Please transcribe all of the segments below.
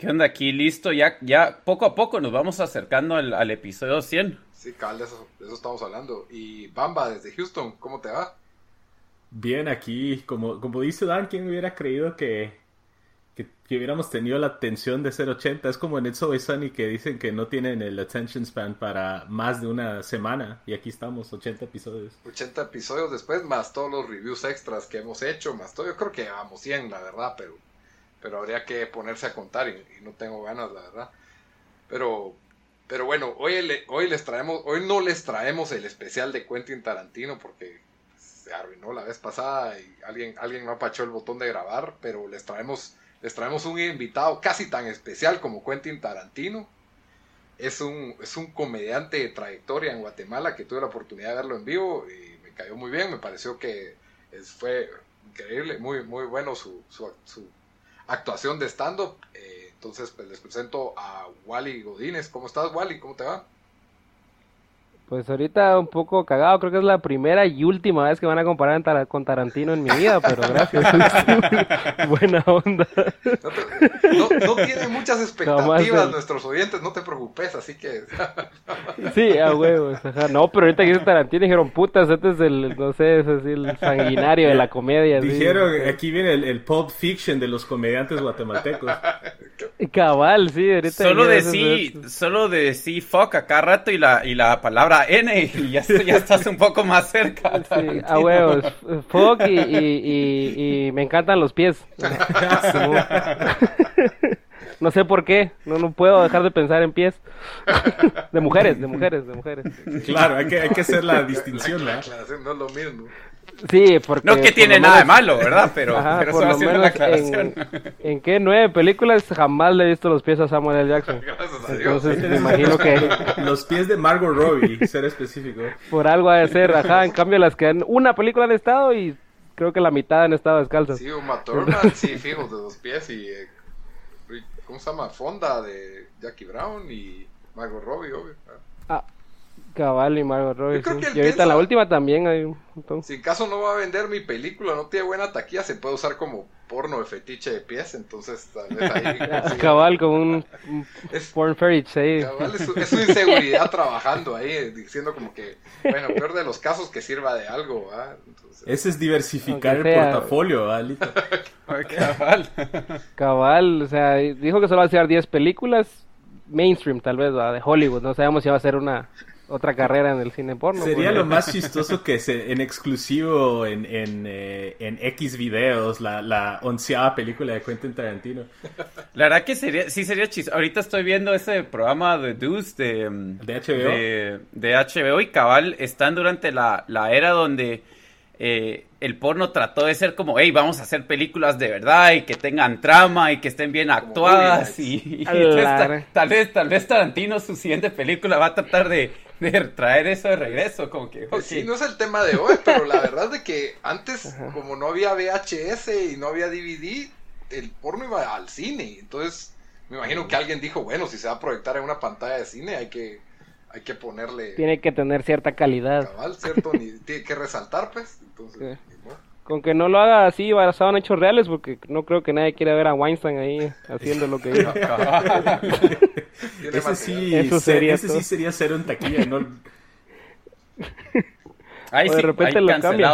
¿Qué onda aquí? Listo, ya, ya poco a poco nos vamos acercando al, episodio 100. Sí, Cal, de eso, estamos hablando. Y Bamba desde Houston, ¿cómo te va? Bien, aquí, como, como dice Dan, ¿quién hubiera creído que, que, hubiéramos tenido la atención de ser 80? Es como en It's Always Sunny que dicen que no tienen el attention span para más de una semana. Y aquí estamos, 80 episodios. 80 episodios después, más todos los reviews extras que hemos hecho, más todo. Yo creo que vamos 100, la verdad, pero pero habría que ponerse a contar y, no tengo ganas, la verdad. Pero, pero bueno, hoy, hoy les traemos, hoy no les traemos el especial de Quentin Tarantino porque se arruinó la vez pasada y alguien, alguien no apachó el botón de grabar, pero les traemos, les traemos un invitado casi tan especial como Quentin Tarantino. Es un, es un comediante de trayectoria en Guatemala que tuve la oportunidad de verlo en vivo y me cayó muy bien, me pareció que fue increíble, muy, muy bueno su, su actuación de stand-up. Eh, entonces, pues les presento a Wally Godínez. ¿Cómo estás, Wally? ¿Cómo te va? Pues ahorita un poco cagado, creo que es la primera y última vez que van a comparar con Tarantino en mi vida, pero gracias. Buena onda. No, tiene muchas expectativas nuestros oyentes, no te preocupes, así que... sí, a huevos, No, pero ahorita que dice Tarantino dijeron, putas, este es el, no sé, es así el sanguinario de la comedia. Dijeron, aquí viene el, el Pulp Fiction de los comediantes guatemaltecos. Cabal, sí, ahorita... Solo de sí, solo de sí, fuck, acá rato y la, y la palabra N y ya, ya estás un poco más cerca. Sí, a huevos. Fuck y, y, y, me encantan los pies. No sé por qué, no, no puedo dejar de pensar en pies. De mujeres, de mujeres, de mujeres. Claro, hay que, hay que hacer la distinción, ¿no? no es lo mismo. Sí, porque... No que tiene nada de malo, ¿verdad? Pero, pero por lo menos aclaración. En, en, qué nueve películas jamás le he visto los pies a Samuel L. Jackson. Entonces me imagino que... Los pies de Margot Robbie, ser específico. Por algo ha de ser, ajá. En cambio las que han... Una película han estado y creo que la mitad han estado descalzas. Sí, Uma Thurman, sí, fijo, de dos pies y... Eh, ¿Cómo se llama? Fonda de Jackie Brown y Margot Robbie, obvio. Ah, Cabal y Margot Robbie. Y ahorita la última también hay un montón. Si en caso no va a vender mi película, no tiene buena taquilla, se puede usar como porno de fetiche de pies, entonces tal vez ahí... cabal, como un, porn fetiche Cabal, es, su inseguridad trabajando ahí, diciendo como que, bueno, peor de los casos que sirva de algo, ¿ah? Ese es diversificar el portafolio, Alito. cabal. cabal, o sea, dijo que solo va a hacer 10 películas, mainstream tal vez, de Hollywood, no sabemos si va a ser una otra carrera en el cine porno. Sería lo más chistoso que se, en exclusivo en, en, eh, en X videos, la, la, onceava película de Quentin Tarantino. La verdad que sería, sí sería chistoso. Ahorita estoy viendo ese programa de Deuce de, de HBO. De, HBO y cabal están durante la, la era donde eh, el porno trató de ser como, hey, vamos a hacer películas de verdad y que tengan trama y que estén bien actuadas. Y, tal, vez, tal vez Tarantino, su siguiente película, va a tratar de, traer eso de regreso. Como que, Sí, no es el tema de hoy, pero la verdad es de que antes, como no había VHS y no había DVD, el porno iba al cine. Entonces, me imagino que alguien dijo, bueno, si se va a proyectar en una pantalla de cine, hay que hay que ponerle. Tiene que tener cierta calidad. Cabal, cierto, tiene que resaltar, pues. Entonces, Con que no lo haga así basado en hechos reales, porque no creo que nadie quiera ver a Weinstein ahí haciendo lo que hizo. ese sí, Eso sería, ese sí sería cero en taquilla, ¿no? Ahí o de repente lo cambia.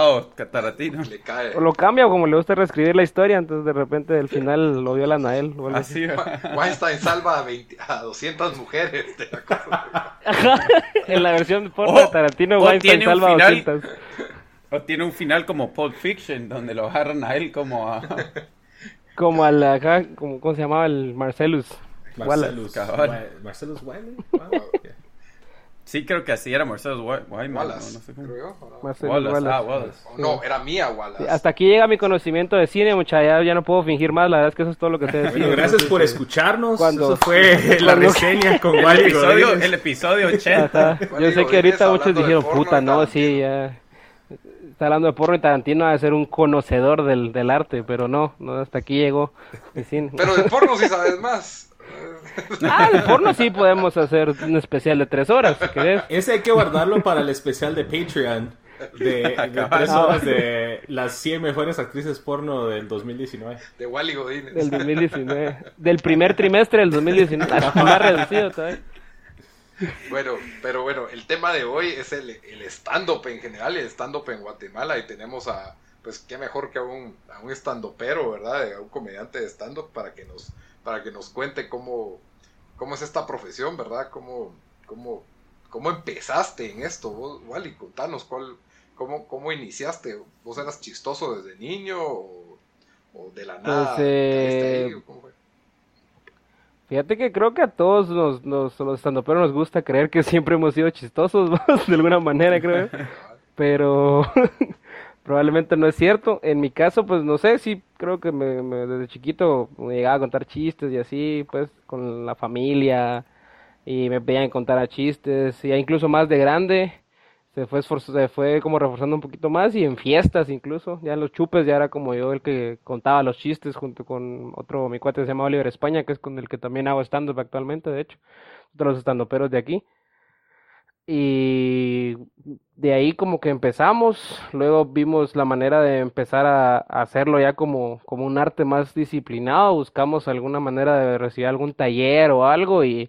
Le cae. O lo cambia como le gusta reescribir la historia, entonces de repente del final lo violan a él. Así, Weinstein salva a, 20, a 200 mujeres. en la versión de porno de Tarantino, Weinstein salva a 200. O tiene un final como Pulp Fiction, donde lo agarran a él como a... como a la... Como, ¿Cómo se llamaba el Marcellus? Marcellus. Marcellus Wiley. Sí, creo que así era Marcelo Wyman. Wallace, no, sé cómo. Creo Marcelo Wallace, Ah, Wallace. No, era mía Wallace. hasta aquí llega mi conocimiento de cine, muchacha. Ya, no puedo fingir más. La verdad es que eso es todo lo que sé decir. gracias por escucharnos. Cuando, eso fue la reseña con Wally el episodio, el episodio 80. Yo sé que ahorita muchos dijeron, puta, no, sí, ya está hablando de porno y Tarantino a ser un conocedor del, del arte, pero no, no, hasta aquí llegó Pero del porno sí sabes más. Ah, el porno sí podemos hacer un especial de tres horas, Ese hay que guardarlo para el especial de Patreon. De, tres horas de las 100 mejores actrices porno del 2019. De Wally Godínez. Del 2019. Del primer trimestre del 2019. Más reducido todavía. Bueno, pero bueno, el tema de hoy es el, el stand-up en general, el stand-up en Guatemala. Y tenemos a, pues, qué mejor que a un, a un stand-upero, ¿verdad? A un comediante de stand-up para que nos para que nos cuente cómo, cómo es esta profesión, ¿verdad? ¿Cómo, cómo, cómo empezaste en esto? Vos, Wally, contanos, ¿cuál, cómo, ¿cómo iniciaste? ¿Vos eras chistoso desde niño o, de la pues, nada? Eh, fíjate que creo que a todos los, los, los estandoperos nos gusta creer que siempre hemos sido chistosos, de alguna manera, creo. Pero probablemente no es cierto. En mi caso, pues no sé, sí creo que me, desde chiquito me llegaba a contar chistes y así, pues con la familia y me pedían contar chistes, y incluso más de grande se fue se fue como reforzando un poquito más y en fiestas incluso, ya en los chupes ya era como yo el que contaba los chistes junto con otro mi cuate se llama Oliver España, que es con el que también hago stand-up actualmente, de hecho, otros stand-uperos de aquí. Y de ahí como que empezamos, luego vimos la manera de empezar a, hacerlo ya como, como un arte más disciplinado, buscamos alguna manera de recibir algún taller o algo y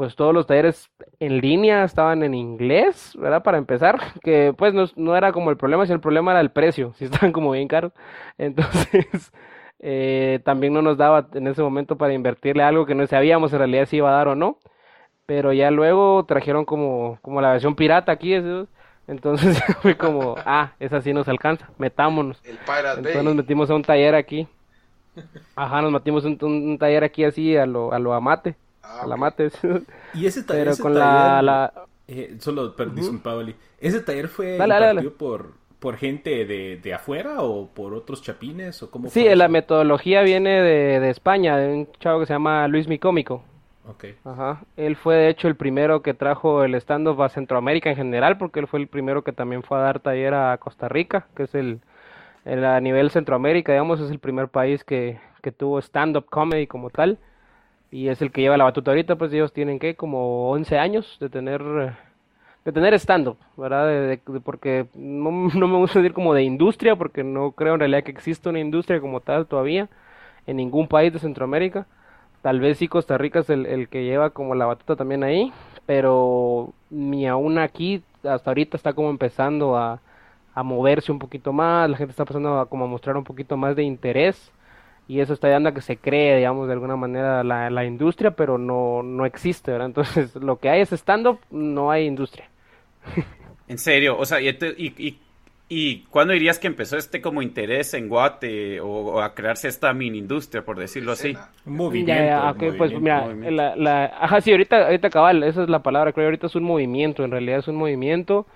pues todos los talleres en línea estaban en inglés, ¿verdad? Para empezar, que pues no, no era como el problema, sino el problema era el precio, si estaban como bien caros. Entonces, eh, también no nos daba en ese momento para invertirle algo que no sabíamos en realidad si iba a dar o no pero ya luego trajeron como, como la versión pirata aquí, entonces fue como, ah, esa sí nos alcanza, metámonos. El Pirate entonces nos metimos a un taller aquí, ajá, nos metimos un, un, taller aquí así a lo, a lo amate, ah, la mate. Y ese taller, pero con la, la... Eh, solo, perdón, uh ¿ese taller fue dale, por, por gente de, de, afuera o por otros chapines o cómo Sí, la metodología viene de, de España, de un chavo que se llama Luis Micómico. Ajá. Él fue de hecho el primero que trajo el stand-up a Centroamérica en general, porque él fue el primero que también fue a dar taller a Costa Rica, que es el, a nivel Centroamérica, digamos, es el primer país que, que tuvo stand-up comedy como tal. Y es el que lleva la batuta ahorita, pues ellos tienen que como 11 años de tener de tener stand-up, ¿verdad? porque no, no, me gusta decir como de industria, porque no creo en realidad que exista una industria como tal todavía en ningún país de Centroamérica. Tal vez sí Costa Rica es el, que lleva como la batuta también ahí, pero ni aún aquí, hasta ahorita está como empezando a, moverse un poquito más, la gente está empezando a como a mostrar un poquito más de interés y eso está dando a que se cree, digamos, de alguna manera la, la industria, pero no, no existe, ¿verdad? Entonces, lo que hay es stand-up, no hay industria. En serio, o sea, y, y, ¿Y cuándo dirías que empezó este como interés en Guate o, a crearse esta mini industria, por decirlo así? Un movimiento. pues mira, La, ajá, sí, ahorita, ahorita cabal, esa es la palabra, creo, ahorita es un movimiento, en realidad es un movimiento.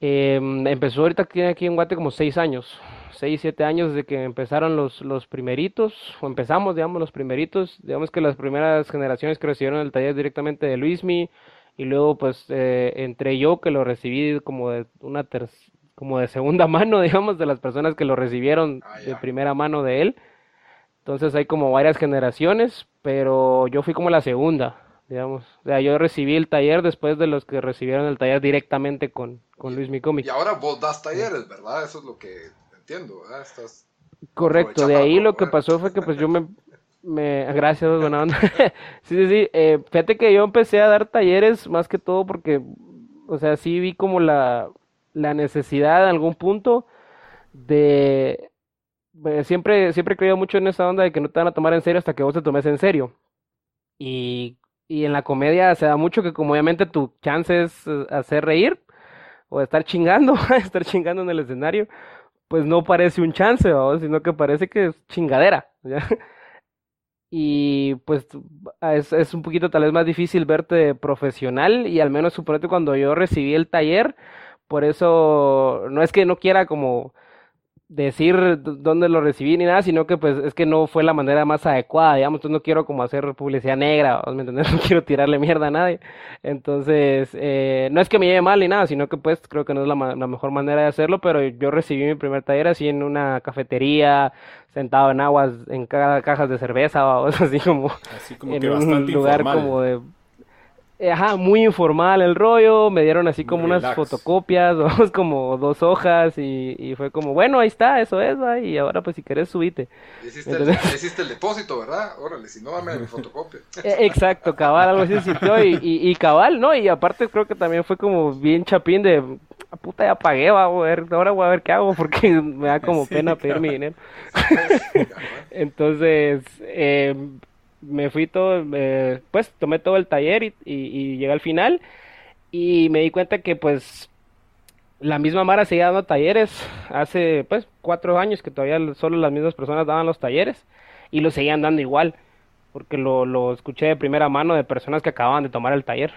Em, empezó ahorita tiene aquí en Guate como seis años, seis, siete años desde que empezaron los, los primeritos, o empezamos, digamos, los primeritos, digamos que las primeras generaciones que recibieron el taller directamente de Luismi, y luego pues eh, entre yo que lo recibí como de una tercera como de segunda mano, digamos, de las personas que lo recibieron ah, de primera mano de él. Entonces hay como varias generaciones, pero yo fui como la segunda, digamos. O sea, yo recibí el taller después de los que recibieron el taller directamente con, con Luis. Y ahora vos das talleres, ¿verdad? Eso es lo que entiendo, ¿verdad? Estás Correcto, de ahí lo que pasó fue que pues yo me... me gracias, buena onda. sí, sí, sí. Eh, fíjate que yo empecé a dar talleres más que todo porque, o sea, sí vi como la la necesidad en algún punto de pues, siempre siempre he creído mucho en esa onda de que no te van a tomar en serio hasta que vos te tomes en serio y, y en la comedia se da mucho que como obviamente tu chance es eh, hacer reír o estar chingando estar chingando en el escenario pues no parece un chance sino que parece que es chingadera y pues es, es, un poquito tal vez más difícil verte profesional y al menos suponete cuando yo recibí el taller, por eso no es que no quiera como decir dónde lo recibí ni nada, sino que pues es que no fue la manera más adecuada, digamos, entonces no quiero como hacer publicidad negra, ¿me entiendes? No quiero tirarle mierda a nadie, entonces eh, no es que me lleve mal ni nada, sino que pues creo que no es la, la, mejor manera de hacerlo, pero yo recibí mi primer taller así en una cafetería, sentado en aguas, en cada cajas de cerveza o así como, así como en un lugar como de ajá, muy informal el rollo, me dieron así como unas fotocopias, dos, como dos hojas y, y, fue como, bueno, ahí está, eso es, y ahora pues si querés subite. Hiciste, el, el, depósito, ¿verdad? Órale, si no, dame mi fotocopia. Eh, exacto, cabal, algo así se sintió y, y, cabal, ¿no? Y aparte creo que también fue como bien chapín de, ah, puta, ya pagué, va a ver, ahora voy a ver qué hago porque me da como pena pedir mi dinero. Entonces, eh me fui todo, pues tomé todo el taller y, y, llegué al final. Y me di cuenta que pues la misma Mara seguía dando talleres. Hace pues cuatro años que todavía solo las mismas personas daban los talleres y lo seguían dando igual porque lo, lo escuché de primera mano de personas que acababan de tomar el taller.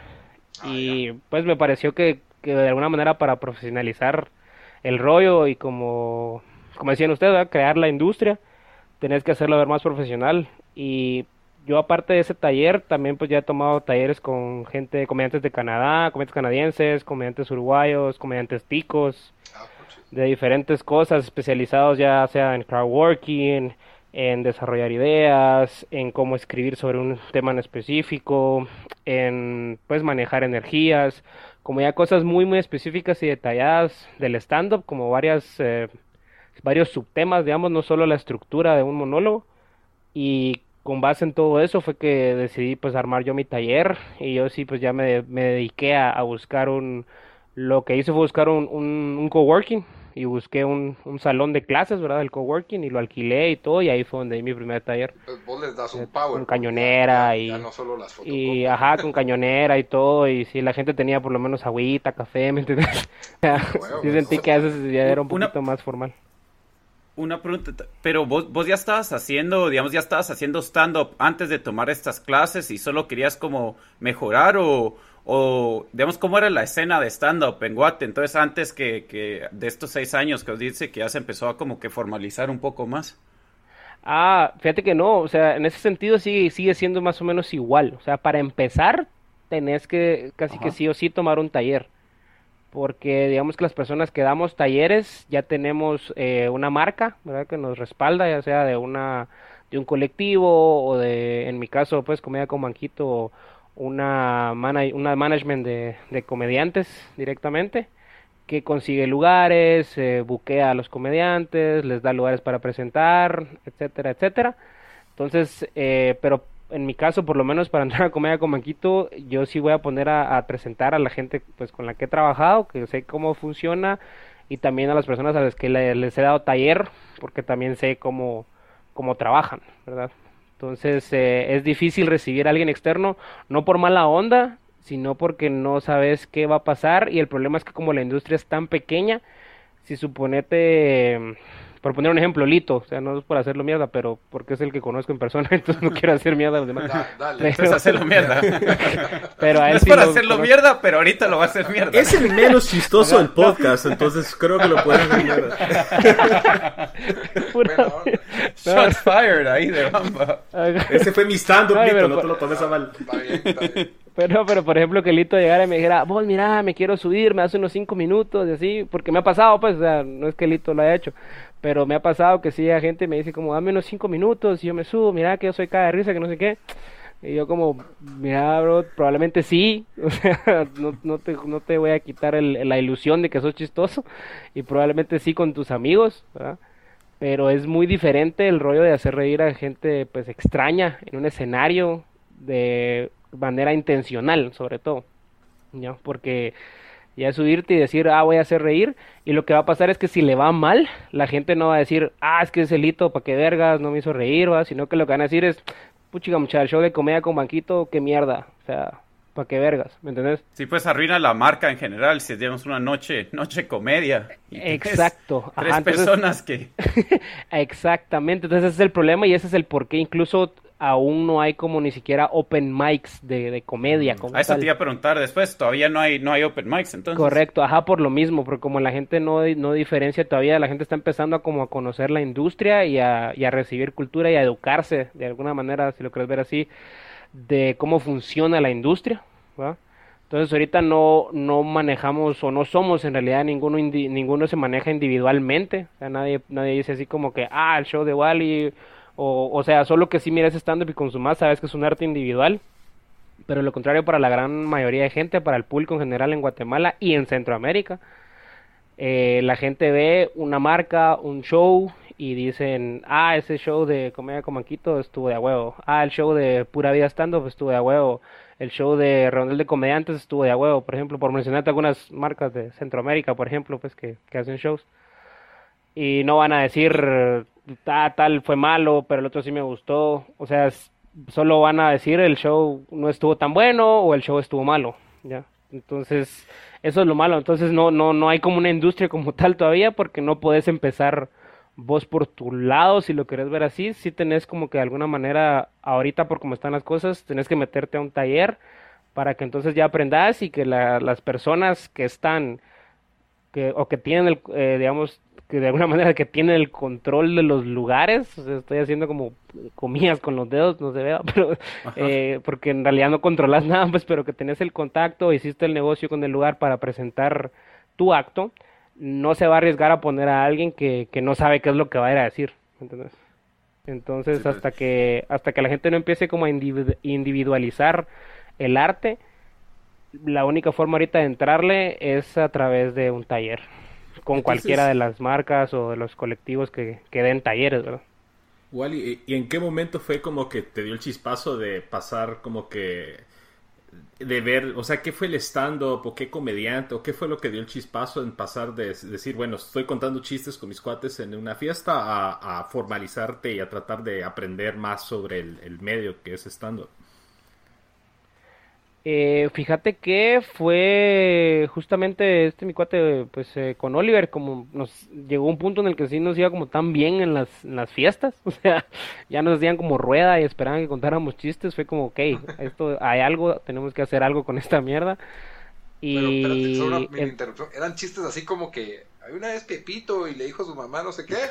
Ah, y pues me pareció que, que, de alguna manera para profesionalizar el rollo y como como decían ustedes crear la industria tenés que hacerlo ver más profesional. Y yo aparte de ese taller, también pues ya he tomado talleres con gente, comediantes de Canadá, comediantes canadienses, comediantes uruguayos, comediantes ticos, ah, pues de diferentes cosas, especializados ya sea en crowdworking, en desarrollar ideas, en cómo escribir sobre un tema en específico, en pues manejar energías, como ya cosas muy muy específicas y detalladas del stand-up, como varias, eh, varios subtemas, digamos, no solo la estructura de un monólogo, y con base en todo eso fue que decidí pues armar yo mi taller y yo sí pues ya me, me dediqué a, buscar un lo que hice fue buscar un, un, coworking y busqué un, un, salón de clases verdad del coworking y lo alquilé y todo y ahí fue donde di mi primer taller. Pues vos les das un eh, power con cañonera y no solo las y ajá con cañonera y todo y si la gente tenía por lo menos agüita café me entiendes sí sentí que a veces ya era un poquito más formal una pregunta, pero vos, vos ya estabas haciendo, digamos, ya estabas haciendo stand-up antes de tomar estas clases y solo querías como mejorar o, o digamos, cómo era la escena de stand-up en Guate, entonces antes que, que, de estos seis años que os dice que ya se empezó a como que formalizar un poco más. Ah, fíjate que no, o sea, en ese sentido sigue, sigue siendo más o menos igual, o sea, para empezar tenés que casi que sí o sí tomar un taller porque digamos que las personas que damos talleres ya tenemos eh, una marca ¿verdad? que nos respalda ya sea de una de un colectivo o de en mi caso pues comedia con manquito una una management de, de, comediantes directamente que consigue lugares eh, buquea a los comediantes les da lugares para presentar etcétera etcétera entonces eh, pero en mi caso, por lo menos para entrar a Comedia con Manquito, yo sí voy a poner a, presentar a la gente pues con la que he trabajado, que sé cómo funciona, y también a las personas a las que les he dado taller, porque también sé cómo, cómo trabajan, ¿verdad? Entonces eh, es difícil recibir a alguien externo, no por mala onda, sino porque no sabes qué va a pasar, y el problema es que como la industria es tan pequeña, si suponete por poner un ejemplo, Lito, o sea, no es por hacerlo mierda, pero porque es el que conozco en persona, entonces no quiero hacer mierda a los demás. dale, pero... hacerlo mierda. pero a él no es para hacerlo mierda, pero ahorita lo va a hacer mierda. Es el menos chistoso del podcast, entonces creo que lo pueden hacer mierda. Shots fired ahí de bamba. Ese fue mi stand-up, Lito, no te lo tomes a mal. Está bien, está bien. Pero, pero por ejemplo, que Lito llegara y me dijera, vos mira, me quiero subir, me hace unos cinco minutos y así, porque me ha pasado, pues, o sea, no es que Lito lo haya hecho, pero me ha pasado que si hay gente me dice como, dame unos cinco minutos y yo me subo, mira que yo soy cada risa, que no sé qué. Y yo como, mira, bro, probablemente sí, o sea, no, te, no te voy a quitar la ilusión de que sos chistoso y probablemente sí con tus amigos, ¿verdad? Pero es muy diferente el rollo de hacer reír a gente pues extraña en un escenario de manera intencional, sobre todo, ¿no? Porque ya subirte y decir, ah, voy a hacer reír, y lo que va a pasar es que si le va mal, la gente no va a decir, ah, es que es elito, pa' qué vergas, no me hizo reír, ¿va? sino que lo que van a decir es, puchiga muchacho, el show de comedia con banquito, qué mierda, o sea, pa' qué vergas, ¿me entendés? Sí, pues arruina la marca en general, si tenemos una noche, noche comedia. Exacto. Tres personas que... Exactamente, entonces ese es el problema y ese es el por qué incluso aún no hay como ni siquiera open mics de, de comedia. Mm. a eso te iba a preguntar después, todavía no hay, no hay open mics entonces. Correcto, ajá, por lo mismo, porque como la gente no, no diferencia todavía, la gente está empezando a como a conocer la industria y a, y a recibir cultura y a educarse de alguna manera, si lo quieres ver así, de cómo funciona la industria, Entonces ahorita no, no manejamos o no somos en realidad ninguno, ninguno se maneja individualmente, o sea, nadie, nadie dice así como que, ah, el show de Wally o, o sea, solo que si miras stand-up y consumas, sabes que es un arte individual. Pero lo contrario para la gran mayoría de gente, para el público en general en Guatemala y en Centroamérica. Eh, la gente ve una marca, un show y dicen, ah, ese show de Comedia con Manquito estuvo de a huevo. Ah, el show de Pura Vida Stand-Up estuvo de a huevo. El show de Redondel de Comediantes estuvo de a huevo, por ejemplo, por mencionarte algunas marcas de Centroamérica, por ejemplo, pues que, que hacen shows. Y no van a decir, tal fue malo, pero el otro sí me gustó. O sea, solo van a decir el show no estuvo tan bueno o el show estuvo malo, ¿ya? Entonces, eso es lo malo. Entonces, no, no, no hay como una industria como tal todavía porque no puedes empezar vos por tu lado, si lo querés ver así. Si tenés como que de alguna manera, ahorita por cómo están las cosas, tenés que meterte a un taller para que entonces ya aprendas y que las personas que están que, o que tienen, el, eh, digamos, que de alguna manera que tiene el control de los lugares, estoy haciendo como comillas con los dedos, no se vea, pero eh, porque en realidad no controlas nada, pues, pero que tenés el contacto, hiciste el negocio con el lugar para presentar tu acto, no se va a arriesgar a poner a alguien que, que no sabe qué es lo que va a ir a decir, ¿entendés? Entonces, pues. hasta que hasta que la gente no empiece como a individualizar el arte, la única forma ahorita de entrarle es a través de un taller con cualquiera de las marcas o de los colectivos que, que den talleres, ¿verdad? Wally, ¿y en qué momento fue como que te dio el chispazo de pasar como que de ver, o sea, qué fue el stand-up o qué comediante o qué fue lo que dio el chispazo en pasar de decir, bueno, estoy contando chistes con mis cuates en una fiesta a, formalizarte y a tratar de aprender más sobre el, el medio que es stand-up? Eh, fíjate que fue justamente este mi cuate, pues eh, con Oliver, como nos llegó un punto en el que sí nos iba como tan bien en las, las fiestas, o sea, ya nos hacían como rueda y esperaban que contáramos chistes, fue como, ok, esto hay algo, tenemos que hacer algo con esta mierda. Y... Pero eran chistes así como que una vez Pepito y le dijo a su mamá no sé qué.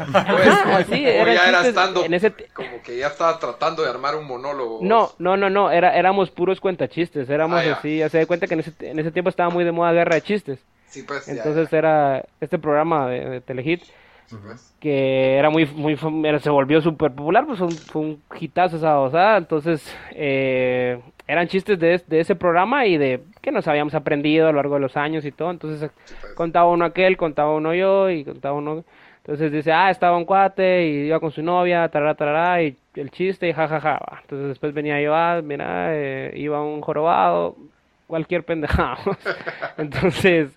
Pues, sí, era ya era estando como que ya estaba tratando de armar un monólogo. No, no, no, no, era, éramos puros cuentachistes, éramos ah, así, ya se da cuenta que en ese, en ese tiempo estaba muy de moda guerra de chistes. Sí, pues, Entonces era este programa de, Telehit pues. que era muy, muy, se volvió súper popular, pues fue un, hitazo esa osada, entonces eh, eran chistes de, de, ese programa y de que nos habíamos aprendido a lo largo de los años y todo. Entonces contaba uno aquel, contaba uno yo y contaba uno. Entonces dice, ah, estaba un cuate y iba con su novia, tarara, tarara, y el chiste y jajaja. Ja, ja. Entonces después venía yo, ah, mira, eh, iba un jorobado, cualquier pendejado. Entonces,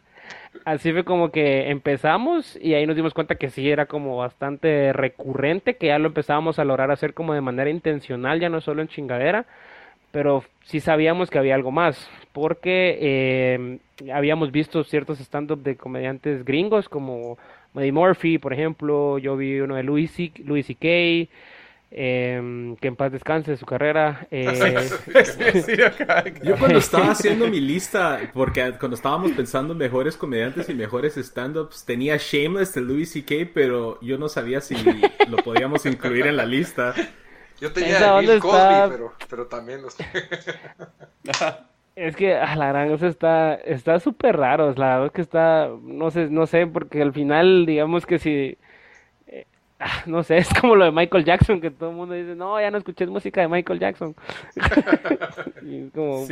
así fue como que empezamos y ahí nos dimos cuenta que sí era como bastante recurrente, que ya lo empezábamos a lograr hacer como de manera intencional, ya no solo en chingadera pero sí sabíamos que había algo más, porque eh, habíamos visto ciertos stand-up de comediantes gringos como Eddie Murphy, por ejemplo, yo vi uno de Louis C.K., eh, que en paz descanse su carrera. Eh... Yo cuando estaba haciendo mi lista, porque cuando estábamos pensando en mejores comediantes y mejores stand-ups, tenía Shameless de Louis C.K., pero yo no sabía si lo podíamos incluir en la lista. Yo tenía a Bill Cosby, pero, pero también los... Es que a la gran cosa está está súper raro, la verdad es que está no sé, no sé, porque al final digamos que si no sé, es como lo de Michael Jackson, que todo el mundo dice, no, ya no escuché música de Michael Jackson. y, como,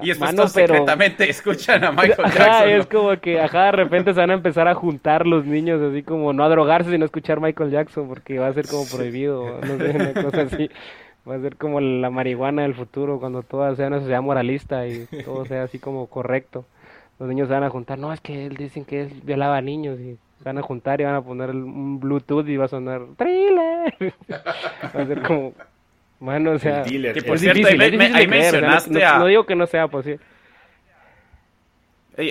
y después secretamente escuchan a Michael Jackson. es como que, ajá, de repente se van a empezar a juntar los niños, así como no a drogarse, sino a escuchar Michael Jackson, porque va a ser como prohibido, no sé, una cosa así. Va a ser como la marihuana del futuro, cuando todo sea una sociedad moralista y todo sea así como correcto. Los niños se van a juntar, no, es que él dicen que él violaba a niños y van a juntar y van a poner un Bluetooth y va a sonar thriller. va a ser como, bueno, o sea, que por cierto, ahí, mencionaste no, no, digo que no sea posible.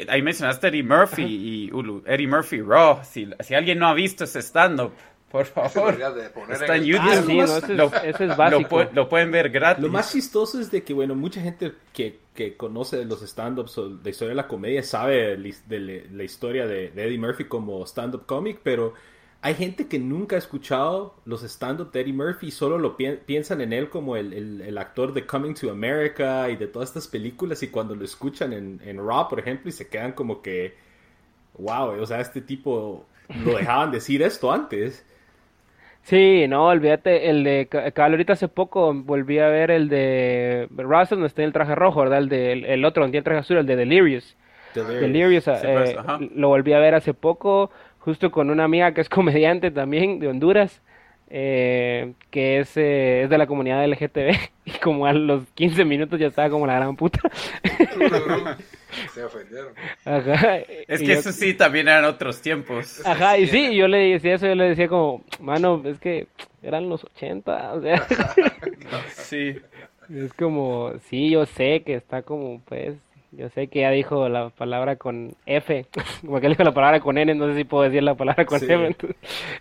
Ahí mencionaste Eddie Murphy y Eddie Murphy Raw. Si, si alguien no ha visto ese stand-up, Por favor. Está en YouTube. es, básico. Lo, pueden ver gratis. Lo más chistoso es de que, bueno, mucha gente que, que conoce los stand-ups o la historia de la comedia sabe de la historia de, Eddie Murphy como stand-up comic, pero hay gente que nunca ha escuchado los stand-up de Eddie Murphy y solo lo piensan en él como el, el, actor de Coming to America y de todas estas películas y cuando lo escuchan en, en Raw, por ejemplo, y se quedan como que, wow, o sea, este tipo lo dejaban decir esto antes. Sí, no, olvídate, el de cabal ahorita hace poco volví a ver el de Russell donde está en el traje rojo, ¿verdad? El de el, otro donde tiene el traje azul, el de Delirious. Delirious, pues, eh, lo volví a ver hace poco, justo con una amiga que es comediante también de Honduras, eh, que es, eh, es de la comunidad LGTB, y como a los 15 minutos ya estaba como la gran puta. Se ofendieron. Ajá. Es que eso sí, también eran otros tiempos. Ajá, y sí, yo le decía eso, yo le decía como, mano, es que eran los 80, o sea. sí. Es como, sí, yo sé que está como, pues, yo sé que ya dijo la palabra con F, como que él dijo la palabra con N, no sé si puedo decir la palabra con F.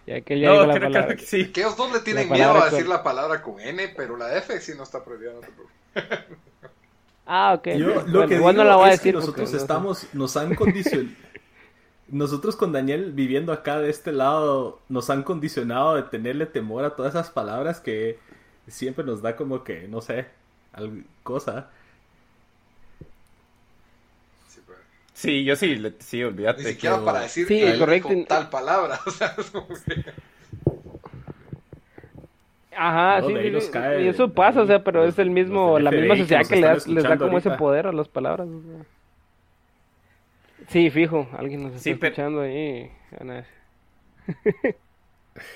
ya que ya no, dijo la palabra. Que, sí. que ellos dos le tienen miedo a decir la palabra con N, pero la F sí no está prohibida, no te preocupes. Ah, ok. Yo, lo que la voy a decir. nosotros estamos, nos han condicionado. nosotros con Daniel viviendo acá de este lado, nos han condicionado de tenerle temor a todas esas palabras que siempre nos da como que, no sé, alguna cosa. Sí, yo sí, sí, olvídate. Ni siquiera para decir sí, correcto. tal palabra. O sea, Ajá, sí, y eso pasa, o sea, pero es el mismo, la misma sociedad que, les da como ese poder a las palabras. Sí, fijo, alguien nos está escuchando ahí.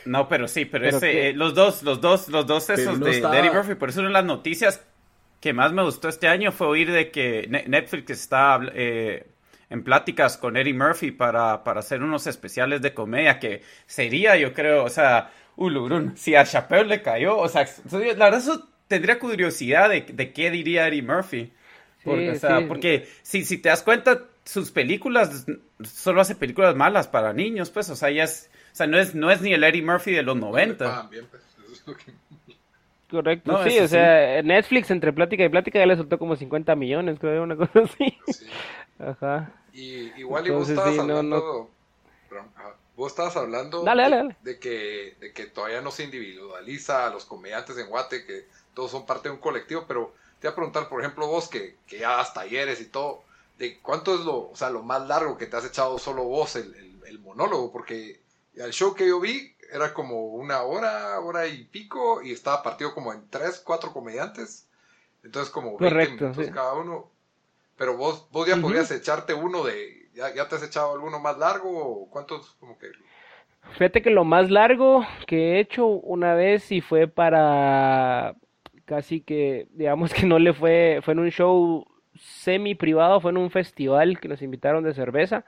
no, pero sí, pero, ese, eh, los dos, los dos, los dos esos de, Eddie Murphy, por eso una de las noticias que más me gustó este año fue oír de que Netflix está eh, en pláticas con Eddie Murphy para, para hacer unos especiales de comedia, que sería, yo creo, o sea, Ulubrun, si a Chappelle le cayó, o sea, la verdad eso tendría curiosidad de, de qué diría Eddie Murphy. Porque, o sea, porque si, si te das cuenta, sus películas solo hace películas malas para niños, pues, o sea, ya es, o sea, no es, no es ni el Eddie Murphy de los 90. Pues, Correcto, sí, o sea, Netflix entre plática y plática ya le soltó como 50 millones, creo, una cosa así. Ajá. Y igual y vos estabas hablando, Vos estabas hablando De, que, de que todavía no se individualiza a los comediantes en Guate, que todos son parte de un colectivo, pero te voy a preguntar, por ejemplo, vos que, que ya das talleres y todo, de cuánto es lo, o sea, lo más largo que te has echado solo vos el, el, monólogo, porque el show que yo vi era como una hora, hora y pico, y estaba partido como en tres, cuatro comediantes, entonces como 20 minutos cada uno, pero vos, vos ya podrías echarte uno de ¿Ya, te has echado alguno más largo o cuántos como que... Fíjate que lo más largo que he hecho una vez y fue para casi que, digamos que no le fue, fue en un show semi privado, fue en un festival que nos invitaron de cerveza.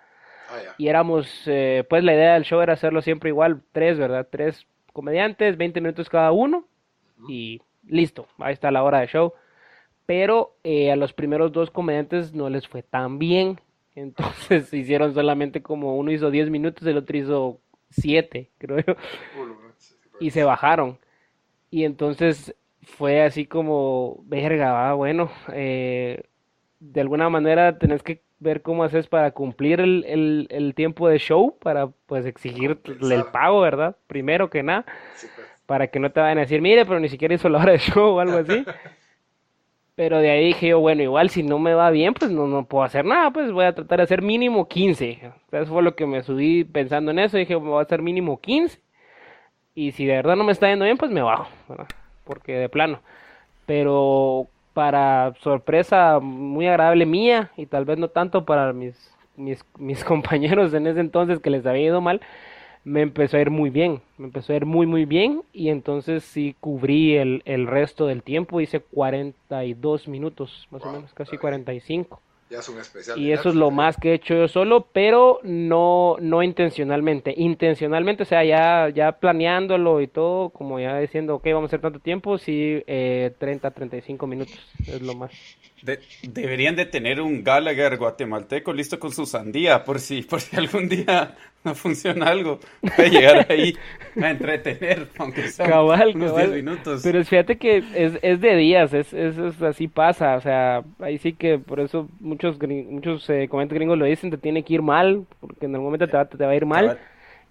Ah, y éramos, eh, pues la idea del show era hacerlo siempre igual, tres, ¿verdad? Tres comediantes, 20 minutos cada uno y listo, ahí está la hora de show. Pero eh, a los primeros dos comediantes no les fue tan bien entonces hicieron solamente como uno hizo 10 minutos, el otro hizo 7, creo yo. Y se bajaron. Y entonces fue así como, verga, bueno, eh, de alguna manera tenés que ver cómo haces para cumplir el, el, tiempo de show, para pues exigirle el pago, ¿verdad? Primero que nada, pues. para que no te vayan a decir, mire, pero ni siquiera hizo la hora de show o algo así. Pero de ahí dije yo, bueno, igual si no me va bien, pues no, no puedo hacer nada, pues voy a tratar de hacer mínimo 15. Eso fue lo que me subí pensando en eso, dije, voy a hacer mínimo 15. Y si de verdad no me está yendo bien, pues me bajo, porque de plano. Pero para sorpresa muy agradable mía, y tal vez no tanto para mis, mis, mis compañeros en ese entonces que les había ido mal, me empezó a ir muy bien, me empezó a ir muy muy bien y entonces sí cubrí el, el resto del tiempo, hice 42 minutos, más o menos, casi 45. Ya es un especial. Y eso es lo más que he hecho yo solo, pero no, no intencionalmente. Intencionalmente, o sea, ya, ya planeándolo y todo, como ya diciendo, ok, vamos a hacer tanto tiempo, sí, eh, 30, 35 minutos es lo más. deberían de tener un Gallagher guatemalteco listo con su sandía, por si, por si algún día no funciona algo, puede llegar ahí a entretener, aunque sea cabal, unos 10 minutos. Pero fíjate que es, es de días, es, es, así pasa, o sea, ahí sí que por eso muchos muchos eh, gringos lo dicen, te tiene que ir mal, porque en algún momento te va, te va a ir mal.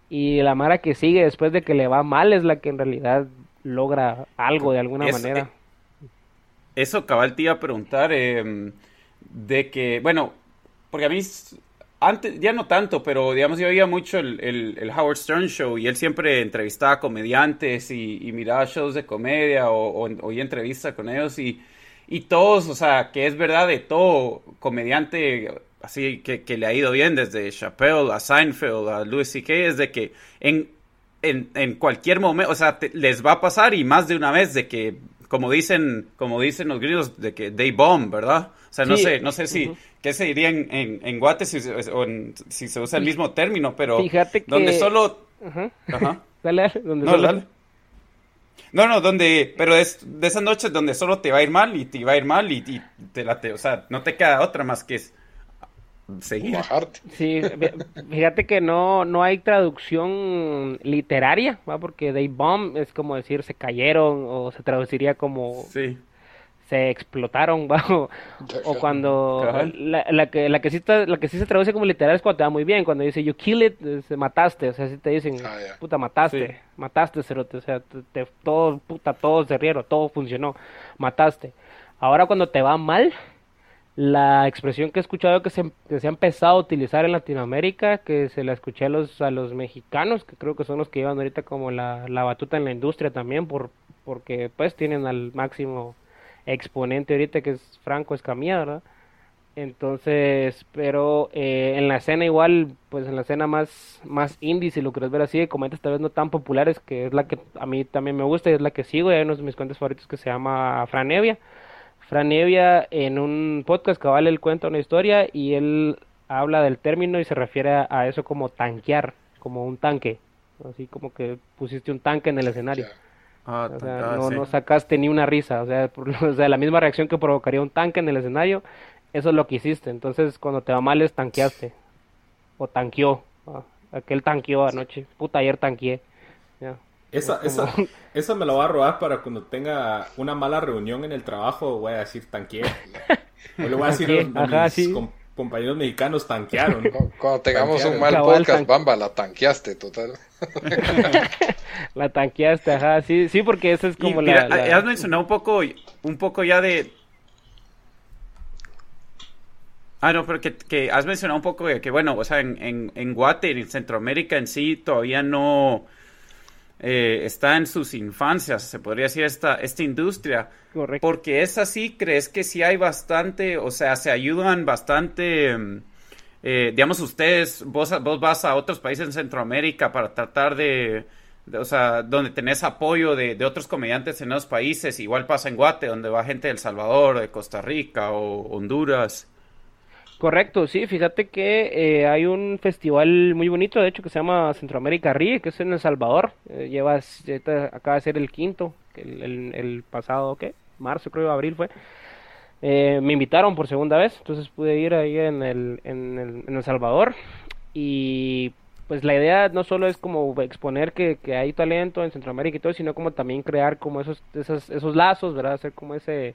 Y la Mara que sigue después de que le va mal es la que en realidad logra algo de alguna manera. Eh, eso cabal te iba a preguntar em, de que, bueno, porque a mí antes, ya no tanto, pero digamos yo oía mucho el, el, Howard Stern Show y él siempre entrevistaba comediantes y, miraba shows de comedia o, oía entrevistas con ellos y, y todos, o sea, que es verdad de todo comediante así que, que, le ha ido bien, desde Chappelle a Seinfeld a Louis C.K., es de que en, en, en cualquier momento, o sea, les va a pasar y más de una vez de que, como dicen, como dicen los gringos, de que they bomb, ¿verdad? O sea, no sé, no sé si, qué se diría en, en, en Guate si, o si se usa el mismo término, pero Fíjate que... donde solo... Ajá. dale, donde no, solo... No, no, donde, pero es de esas noches donde solo te va a ir mal y te va a ir mal y, y te la, te, o sea, no te queda otra más que es seguir. Sí, fíjate que no, no hay traducción literaria, ¿va? porque they bomb es como decir se cayeron o se traduciría como se explotaron, ¿va? O, cuando la, la, que, la, que sí la que sí se traduce como literal es cuando te va muy bien, cuando dice you kill it, mataste, o sea, si te dicen, ah, puta, mataste, mataste, cerote, o sea, todo, puta, todo se rieron, todo funcionó, mataste. Ahora cuando te va mal, la expresión que he escuchado que se, que se, ha empezado a utilizar en Latinoamérica, que se la escuché a los, a los mexicanos, que creo que son los que llevan ahorita como la, la batuta en la industria también, por, porque pues tienen al máximo exponente ahorita que es Franco Escamilla, ¿verdad? Entonces, pero eh, en la escena igual, pues en la escena más, más indie, si lo quieres ver así, de comediantes tal vez no tan populares, que es la que a mí también me gusta y es la que sigo, y hay uno de mis cuentos favoritos que se llama Franevia Fran Evia en un podcast que vale el cuenta una historia y él habla del término y se refiere a eso como tanquear, como un tanque, así como que pusiste un tanque en el escenario. Ah, o sea, no, no, sacaste ni una risa, o sea, o sea, la misma reacción que provocaría un tanque en el escenario, eso es lo que hiciste. Entonces, cuando te va mal es tanqueaste, o tanqueó, aquel tanqueó anoche, puta, ayer tanqueé. Esa, esa, esa me la voy a robar para cuando tenga una mala reunión en el trabajo, voy a decir tanqueé. O le voy a decir a, mis compañeros mexicanos tanquearon. Cuando, tengamos un mal podcast, Bamba, la tanqueaste total. la tanqueaste, ajá, sí, sí, porque eso es como la, Has mencionado un poco, un poco ya de... Ah, no, pero que, has mencionado un poco de que, bueno, o sea, en, en, en Guate, en Centroamérica en sí, todavía no eh, está en sus infancias, se podría decir, esta, esta industria. Correcto. Porque es así, crees que sí hay bastante, o sea, se ayudan bastante, mm, eh, digamos, ustedes, vos, vos vas a otros países en Centroamérica para tratar de, o sea, donde tenés apoyo de, de, otros comediantes en esos países, igual pasa en Guate, donde va gente de El Salvador, de Costa Rica o Honduras. Correcto, sí, fíjate que eh, hay un festival muy bonito, de hecho, que se llama Centroamérica Ríe, que es en El Salvador. Eh, lleva, acaba de ser el quinto, el, pasado, ¿qué? Marzo, creo, abril fue. Eh, me invitaron por segunda vez, entonces pude ir ahí en el, en el, en el Salvador. Y pues la idea no solo es como exponer que, que, hay talento en Centroamérica y todo, sino como también crear como esos, esos, esos lazos, ¿verdad? Hacer como ese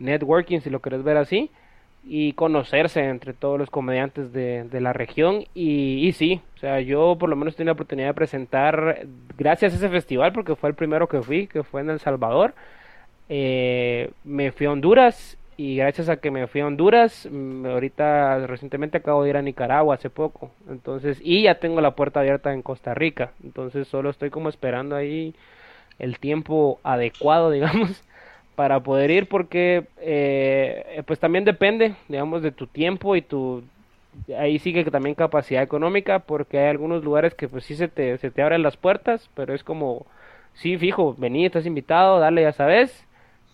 networking, si lo querés ver así y conocerse entre todos los comediantes de, de la región. Y, sí, o sea, yo por lo menos tuve la oportunidad de presentar gracias a ese festival porque fue el primero que fui, que fue en El Salvador, eh, me fui a Honduras y gracias a que me fui a Honduras, mm, ahorita recientemente acabo de ir a Nicaragua hace poco, entonces, y ya tengo la puerta abierta en Costa Rica, entonces solo estoy como esperando ahí el tiempo adecuado, digamos, para poder ir porque eh, pues también depende digamos de tu tiempo y tu ahí sigue también capacidad económica porque hay algunos lugares que pues sí se te, se te abren las puertas pero es como sí fijo vení estás invitado dale ya sabes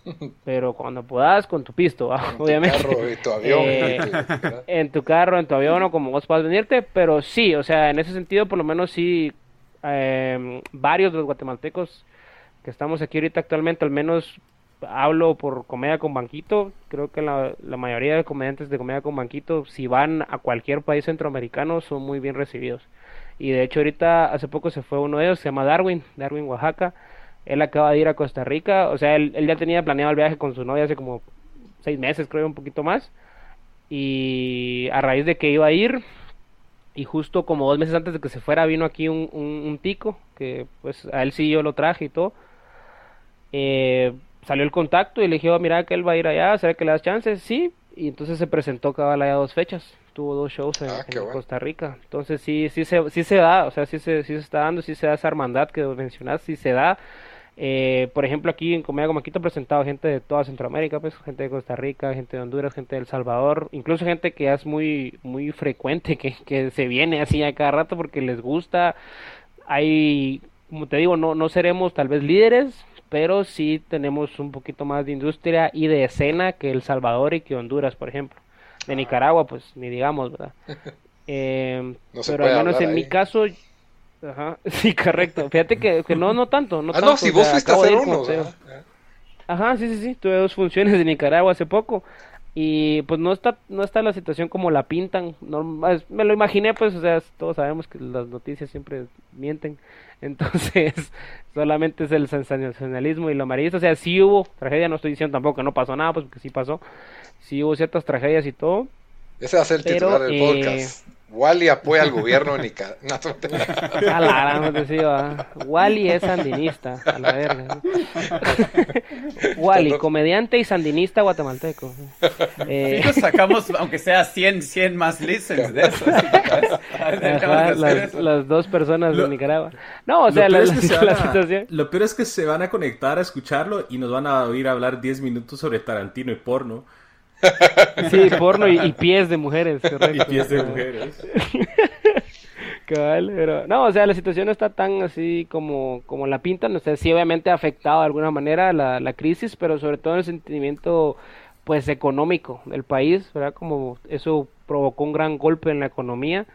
pero cuando puedas con tu pisto obviamente. en tu avión eh, en tu carro en tu avión o como vos puedas venirte pero sí o sea en ese sentido por lo menos sí eh, varios de los guatemaltecos que estamos aquí ahorita actualmente al menos hablo por comedia con banquito, creo que la, la, mayoría de comediantes de comedia con banquito, si van a cualquier país centroamericano, son muy bien recibidos. Y de hecho ahorita hace poco se fue uno de ellos, se llama Darwin, Darwin Oaxaca. Él acaba de ir a Costa Rica, o sea, él, él ya tenía planeado el viaje con su novia hace como seis meses, creo, un poquito más. Y a raíz de que iba a ir, y justo como dos meses antes de que se fuera, vino aquí un, un, tico, que pues a él sí yo lo traje y todo. Eh, salió el contacto y le dije, oh, mira que él va a ir allá, ¿será que le das chances? Sí, y entonces se presentó cabal allá dos fechas, tuvo dos shows en, ah, Costa Rica. Entonces sí, sí se, sí se da, o sea, sí se, sí se está dando, sí se da esa hermandad que mencionaste, sí se da. Eh, por ejemplo, aquí en Comedia como aquí te he presentado gente de toda Centroamérica, pues gente de Costa Rica, gente de Honduras, gente de El Salvador, incluso gente que es muy muy frecuente, que, que se viene así a cada rato porque les gusta. Hay, como te digo, no, no seremos tal vez líderes, pero sí tenemos un poquito más de industria y de escena que El Salvador y que Honduras, por ejemplo. De ah. Nicaragua, pues ni digamos, ¿verdad? Eh, pero al menos en mi caso, Ajá, sí, correcto. Fíjate que, que no, no tanto. No ah, no, si vos fuiste a hacer uno. Ajá, sí, sí, sí. Tuve dos funciones de Nicaragua hace poco. Y pues no está, no está la situación como la pintan. No, me lo imaginé, pues, o sea, todos sabemos que las noticias siempre mienten. Entonces, solamente es el sensacionalismo y lo amarillista. O sea, sí hubo tragedia, no estoy diciendo tampoco que no pasó nada, pues porque sí pasó. Sí hubo ciertas tragedias y todo. Ese va a ser el titular del eh, podcast. Wally apoya al gobierno de Nicaragua. a la gran Wally es sandinista, a la verga. Wally, comediante y sandinista guatemalteco. Eh... sacamos, aunque sea 100, 100 más listens de eso. las, dos personas de Nicaragua. No, o sea, la, situación. Lo peor es que se van a conectar a escucharlo y nos van a oír hablar 10 minutos sobre Tarantino y porno. Sí, porno y, pies de mujeres, correcto. Y pies de mujeres. pero no, o sea, la situación no está tan así como, como la pintan, o sea, sí obviamente ha afectado de alguna manera la, la crisis, pero sobre todo el sentimiento pues económico del país, ¿verdad? Como eso provocó un gran golpe en la economía.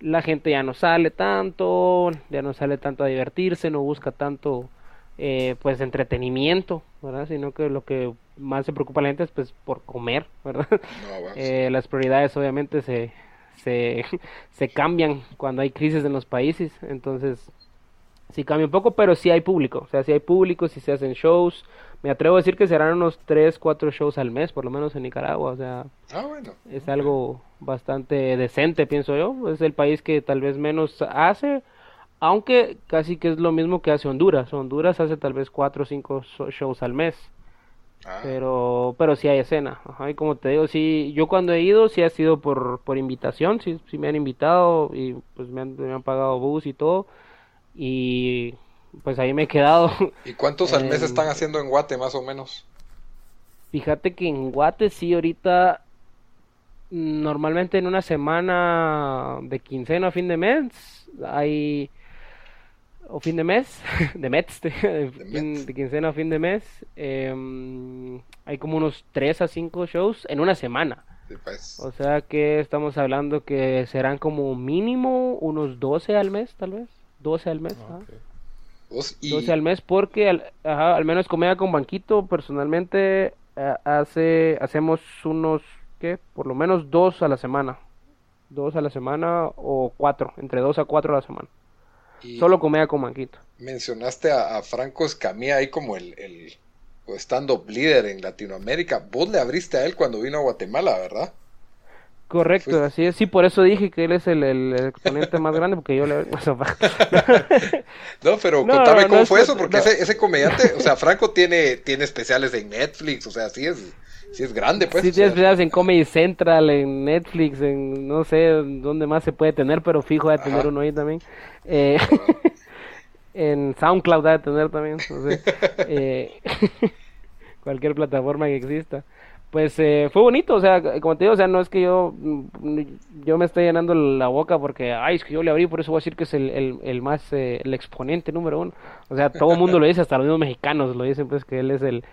La gente ya no sale tanto, ya no sale tanto a divertirse, no busca tanto eh, pues entretenimiento, ¿verdad? Sino que lo que más se preocupa la gente es pues por comer, ¿verdad? eh, las prioridades obviamente se, se, se cambian cuando hay crisis en los países, entonces sí cambia un poco, pero sí hay público, o sea, sí hay público, si se hacen shows, me atrevo a decir que serán unos 3, 4 shows al mes, por lo menos en Nicaragua, o sea, ah, bueno. es algo bastante decente, pienso yo, es el país que tal vez menos hace, aunque casi que es lo mismo que hace Honduras. Honduras hace tal vez cuatro o cinco shows al mes. Ah. Pero, pero sí hay escena. y como te digo, sí, yo cuando he ido, sí ha sido por, por invitación, sí, sí me han invitado y pues me han, me han pagado bus y todo. Y pues ahí me he quedado. ¿Y cuántos al mes están haciendo en Guate, más o menos? Fíjate que en Guate sí, ahorita normalmente en una semana de quincena a fin de mes hay o fin de mes, de Mets, de, quincena o fin de mes, em, hay como unos 3 a 5 shows en una semana. Pues. O sea que estamos hablando que serán como mínimo unos 12 al mes, tal vez. 12 al mes. Ah, 12 al mes porque al, al menos Comedia con Banquito personalmente eh, hace hacemos unos, ¿qué? Por lo menos dos a la semana. Dos a la semana o cuatro, entre dos a cuatro a la semana. Solo comía con manquito. Mencionaste a, Franco Escamilla ahí como el, el stand-up líder en Latinoamérica. Vos le abriste a él cuando vino a Guatemala, ¿verdad? Correcto, así es. Sí, por eso dije que él es el, exponente más grande, porque yo le... no, pero contame cómo fue eso, porque ese, ese comediante, o sea, Franco tiene, tiene especiales en Netflix, o sea, sí es sí es grande, pues. Sí, tienes en Comedy Central, en Netflix, en no sé dónde más se puede tener, pero fijo de tener uno ahí también. Eh, en SoundCloud de tener también, no sé. Eh, cualquier plataforma que exista. Pues eh, fue bonito, o sea, como te digo, o sea, no es que yo yo me esté llenando la boca porque, ay, es que yo le abrí, por eso voy a decir que es el, el, el más, el exponente número uno. O sea, todo el mundo lo dice, hasta los mismos mexicanos lo dicen, pues que él es el,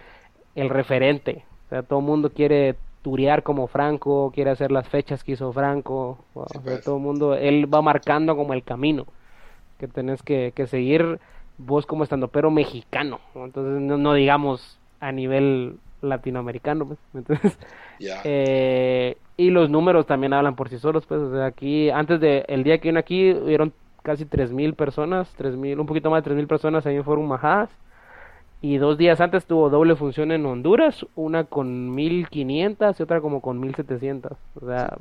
el referente todo el mundo quiere turear como Franco, quiere hacer las fechas que hizo Franco. Pues. todo el mundo, él va marcando como el camino que tenés que, seguir vos como estando pero mexicano. Entonces, no, digamos a nivel latinoamericano. Pues. Entonces, eh, y los números también hablan por sí solos. Pues, aquí, antes de el día que vino aquí, hubieron casi 3.000 personas, 3.000, un poquito más de 3.000 personas ahí en Forum Majadas. Y dos días antes tuvo doble función en Honduras, una con 1500 y otra como con 1700. O sea,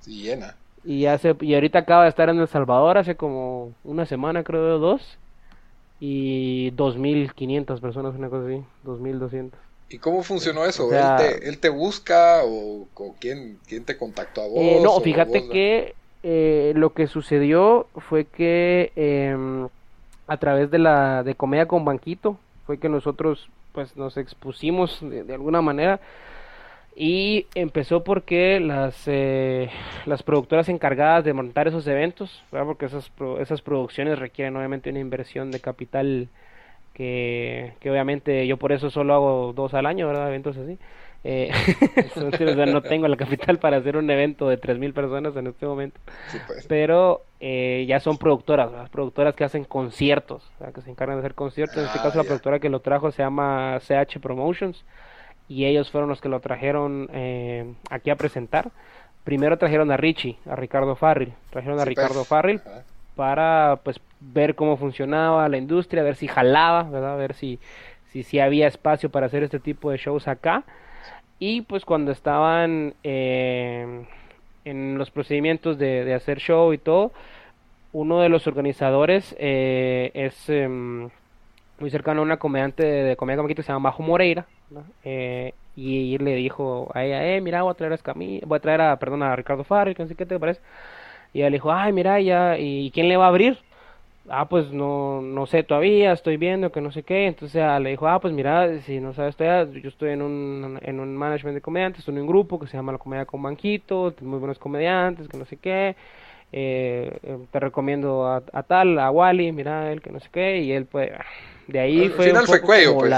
sí, llena. Y, hace, y ahorita acaba de estar en El Salvador hace como una semana, creo, dos. Y 2500 personas, una cosa así, 2200. ¿Y cómo funcionó eso? ¿Él, te, busca o, quién, quién, te contactó a eh, vos? no, fíjate que eh, lo que sucedió fue que em, a través de la de Comedia con Banquito, fue que nosotros pues nos expusimos de, alguna manera y empezó porque las eh, las productoras encargadas de montar esos eventos porque esas esas producciones requieren obviamente una inversión de capital que, que obviamente yo por eso solo hago dos al año verdad eventos así eh, no tengo la capital para hacer un evento de 3.000 personas en este momento. Pues. Pero eh, ya son productoras, las productoras que hacen conciertos, que se encargan de hacer conciertos. en este ah, caso, la productora que lo trajo se llama CH Promotions y ellos fueron los que lo trajeron eh, aquí a presentar. Primero trajeron a Richie, a Ricardo Farril. Trajeron a Ricardo pues. Farril para pues ver cómo funcionaba la industria, ver si jalaba, ¿verdad? ver si, si, si había espacio para hacer este tipo de shows acá. Y pues cuando estaban eh, en los procedimientos de, hacer show y todo, uno de los organizadores eh, es em, muy cercano a una comediante de, comedia que se llama Majo Moreira, eh, y, le dijo a ella, eh, mira, voy a traer a voy a traer a, perdón, a Ricardo Farri, que no sé qué te parece. Y ella le dijo, ay, mira, ya, ¿y quién le va a abrir? Ah, pues no, no sé todavía, estoy viendo que no sé qué. Entonces le dijo, ah, pues mira, si no sabes todavía, yo estoy en un, en un management de comediantes, estoy en un grupo que se llama La Comedia con Banquito, muy buenos comediantes, que no sé qué. Eh, eh, te recomiendo a, tal, a Wally, mira él que no sé qué, y él pues, de ahí fue... Al final fue cuello, pues.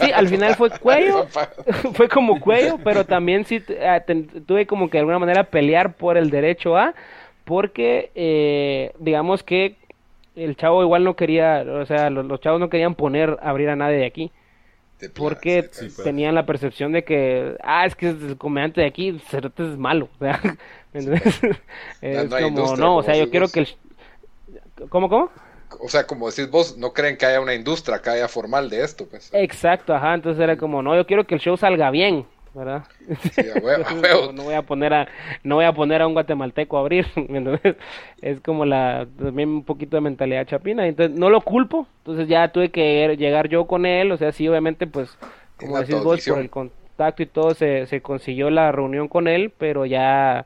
Sí, al final fue cuello, fue como cuello, pero también sí ah, tuve como que de alguna manera pelear por el derecho a, porque eh, digamos que el chavo igual no quería, o sea, los, chavos no querían poner abrir a nadie de aquí. porque pues. tenían la percepción de que, ah, es que es el comediante de aquí, Cerote es malo. O sea, es como, no, o sea, yo quiero que el... ¿Cómo, cómo? O sea, como decís vos, no creen que haya una industria, que haya formal de esto, pues. Exacto, ajá, entonces era como, no, yo quiero que el show salga bien. ¿Verdad? no, voy a poner a no voy a poner a un guatemalteco a abrir, Es como la también un poquito de mentalidad chapina, entonces no lo culpo, entonces ya tuve que llegar yo con él, o sea, sí obviamente pues como decís vos por el contacto y todo se, se consiguió la reunión con él, pero ya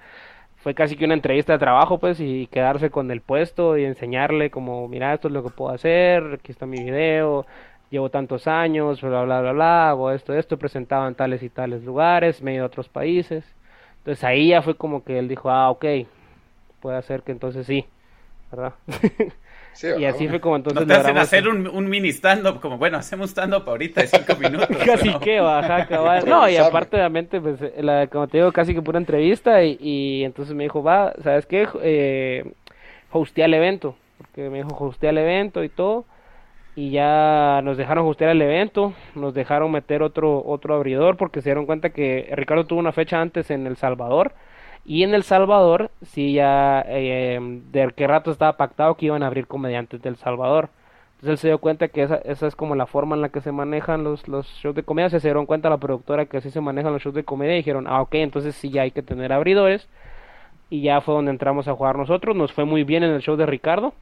fue casi que una entrevista de trabajo, pues, y quedarse con el puesto y enseñarle como, mira, esto es lo que puedo hacer, aquí está mi video, llevo tantos años, bla, bla, bla, bla, hago esto, esto, presentaba en tales y tales lugares, me he ido a otros países. Entonces ahí ya fue como que él dijo, ah, ok, puede ser que entonces sí, ¿verdad? y así fue como entonces... No te hacen hacer un, un mini stand-up, como bueno, hacemos stand-up ahorita de cinco minutos. casi que baja, cabal. No, y aparte, obviamente, pues, la, como te digo, casi que pura entrevista, y, y entonces me dijo, va, ¿sabes qué? Eh, hostea el evento, porque me dijo, hostea el evento y todo y ya nos dejaron hostear el evento, nos dejaron meter otro otro abridor porque se dieron cuenta que Ricardo tuvo una fecha antes en El Salvador y en El Salvador sí ya eh, de qué rato estaba pactado que iban a abrir comediantes del Salvador. Entonces él se dio cuenta que esa, esa es como la forma en la que se manejan los, los shows de comedia. Se dieron cuenta la productora que así se manejan los shows de comedia y dijeron, ah, ok, entonces sí ya hay que tener abridores. Y ya fue donde entramos a jugar nosotros. Nos fue muy bien en el show de Ricardo.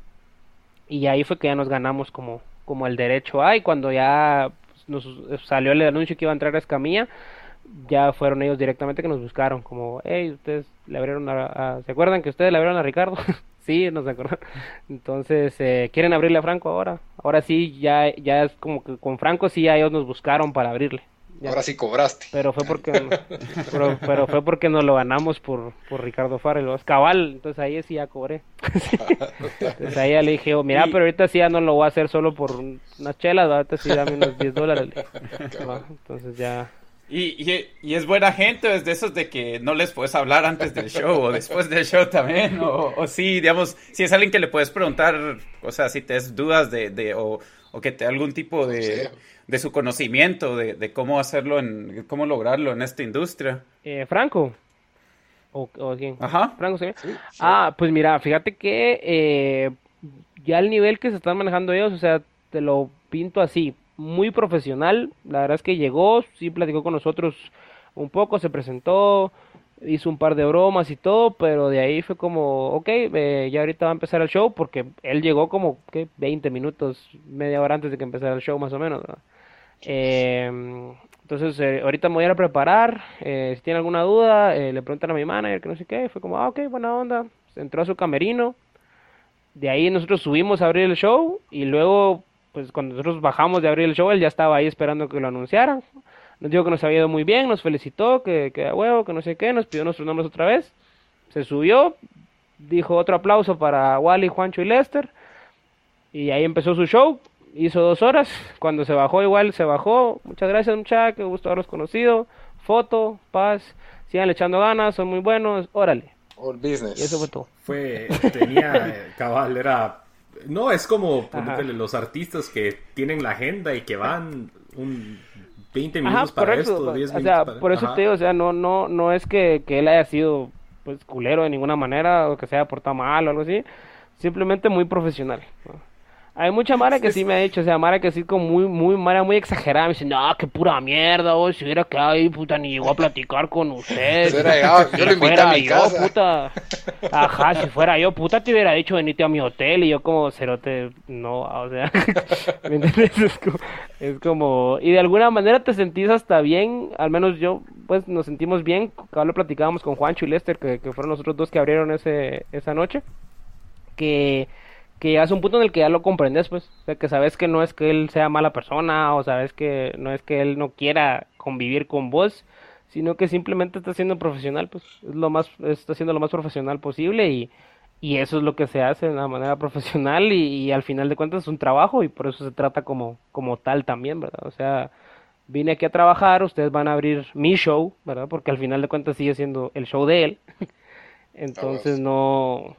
Y ahí fue que ya nos ganamos como, como el derecho a cuando ya nos salió el anuncio que iba a entrar a Escamilla ya fueron ellos directamente que nos buscaron como hey ustedes le abrieron a, se acuerdan que ustedes le abrieron a Ricardo sí nos acuerdan entonces eh, quieren abrirle a Franco ahora. Ahora sí ya ya es como que con Franco sí ya ellos nos buscaron para abrirle Ahora sí cobraste. Pero fue porque pero, fue porque nos lo ganamos por, por Ricardo Farrell. Cabal, entonces ahí sí ya cobré. entonces ahí ya le dije, oh, mira, pero ahorita sí ya no lo voy a hacer solo por unas chelas, ahorita sí dame unos 10 dólares. entonces ya... Y, y, es buena gente, es de esos de que no les puedes hablar antes del show o después del show también, o, o sí, digamos, si es alguien que le puedes preguntar, o sea, si te das dudas de, de o, o que te algún tipo de, de su conocimiento de, cómo hacerlo, en cómo lograrlo en esta industria. Eh, Franco. ¿O, quién? Ajá. Franco, ¿sí? Ah, pues mira, fíjate que eh, ya el nivel que se están manejando ellos, o sea, te lo pinto así, muy profesional. La verdad es que llegó, sí platicó con nosotros un poco, se presentó, hizo un par de bromas y todo, pero de ahí fue como, ok, eh, ya ahorita va a empezar el show, porque él llegó como, ¿qué? 20 minutos, media hora antes de que empezara el show más o menos. Eh, entonces, eh, ahorita me voy a ir a preparar. Eh, si tiene alguna duda, eh, le preguntan a mi manager que no sé qué. Fue como, ah, ok, buena onda. Entró a su camerino. De ahí nosotros subimos a abrir el show. Y luego, pues cuando nosotros bajamos de abrir el show, él ya estaba ahí esperando que lo anunciaran. Nos dijo que nos había ido muy bien, nos felicitó, que, que a huevo, que no sé qué. Nos pidió nuestros nombres otra vez. Se subió. Dijo otro aplauso para Wally, Juancho y Lester. Y ahí empezó su show hizo dos horas. Cuando se bajó, igual se bajó. Muchas gracias, muchachos. Qué gusto haberlos conocido. Foto, paz. Sigan echando ganas, son muy buenos. Órale. All business. Y eso fue todo. Fue, tenía, cabal, era. No, es como los artistas que tienen la agenda y que van un 20 minutos para esto, 10 o sea, Por eso te digo, o sea, no, no, no es que, que él haya sido pues culero de ninguna manera o que se haya portado mal o algo así. Simplemente muy profesional. Hay mucha Mara que sí me ha dicho, o sea, Mara que sí como muy, muy, Mara muy exagerada, me dice, no, qué pura mierda, vos, si hubiera quedado ahí, puta, ni llegó a platicar con usted. Si yo lo invité a mi yo, puta, ajá, si fuera yo, puta, te hubiera dicho venite a mi hotel, y yo como, cerote, no, o sea, ¿me entiendes? Es como, es como, y de alguna manera te sentís hasta bien, al menos yo, pues, nos sentimos bien, lo platicábamos con Juancho y Lester, que, que fueron los otros dos que abrieron ese, esa noche, que que llegas a un punto en el que ya lo comprendes, pues, o sea, que sabes que no es que él sea mala persona, o sabes que no es que él no quiera convivir con vos, sino que simplemente está siendo profesional, pues, es lo más, está siendo lo más profesional posible y, y eso es lo que se hace de una manera profesional y, al final de cuentas es un trabajo y por eso se trata como, como tal también, ¿verdad? O sea, vine aquí a trabajar, ustedes van a abrir mi show, ¿verdad? Porque al final de cuentas sigue siendo el show de él. Entonces no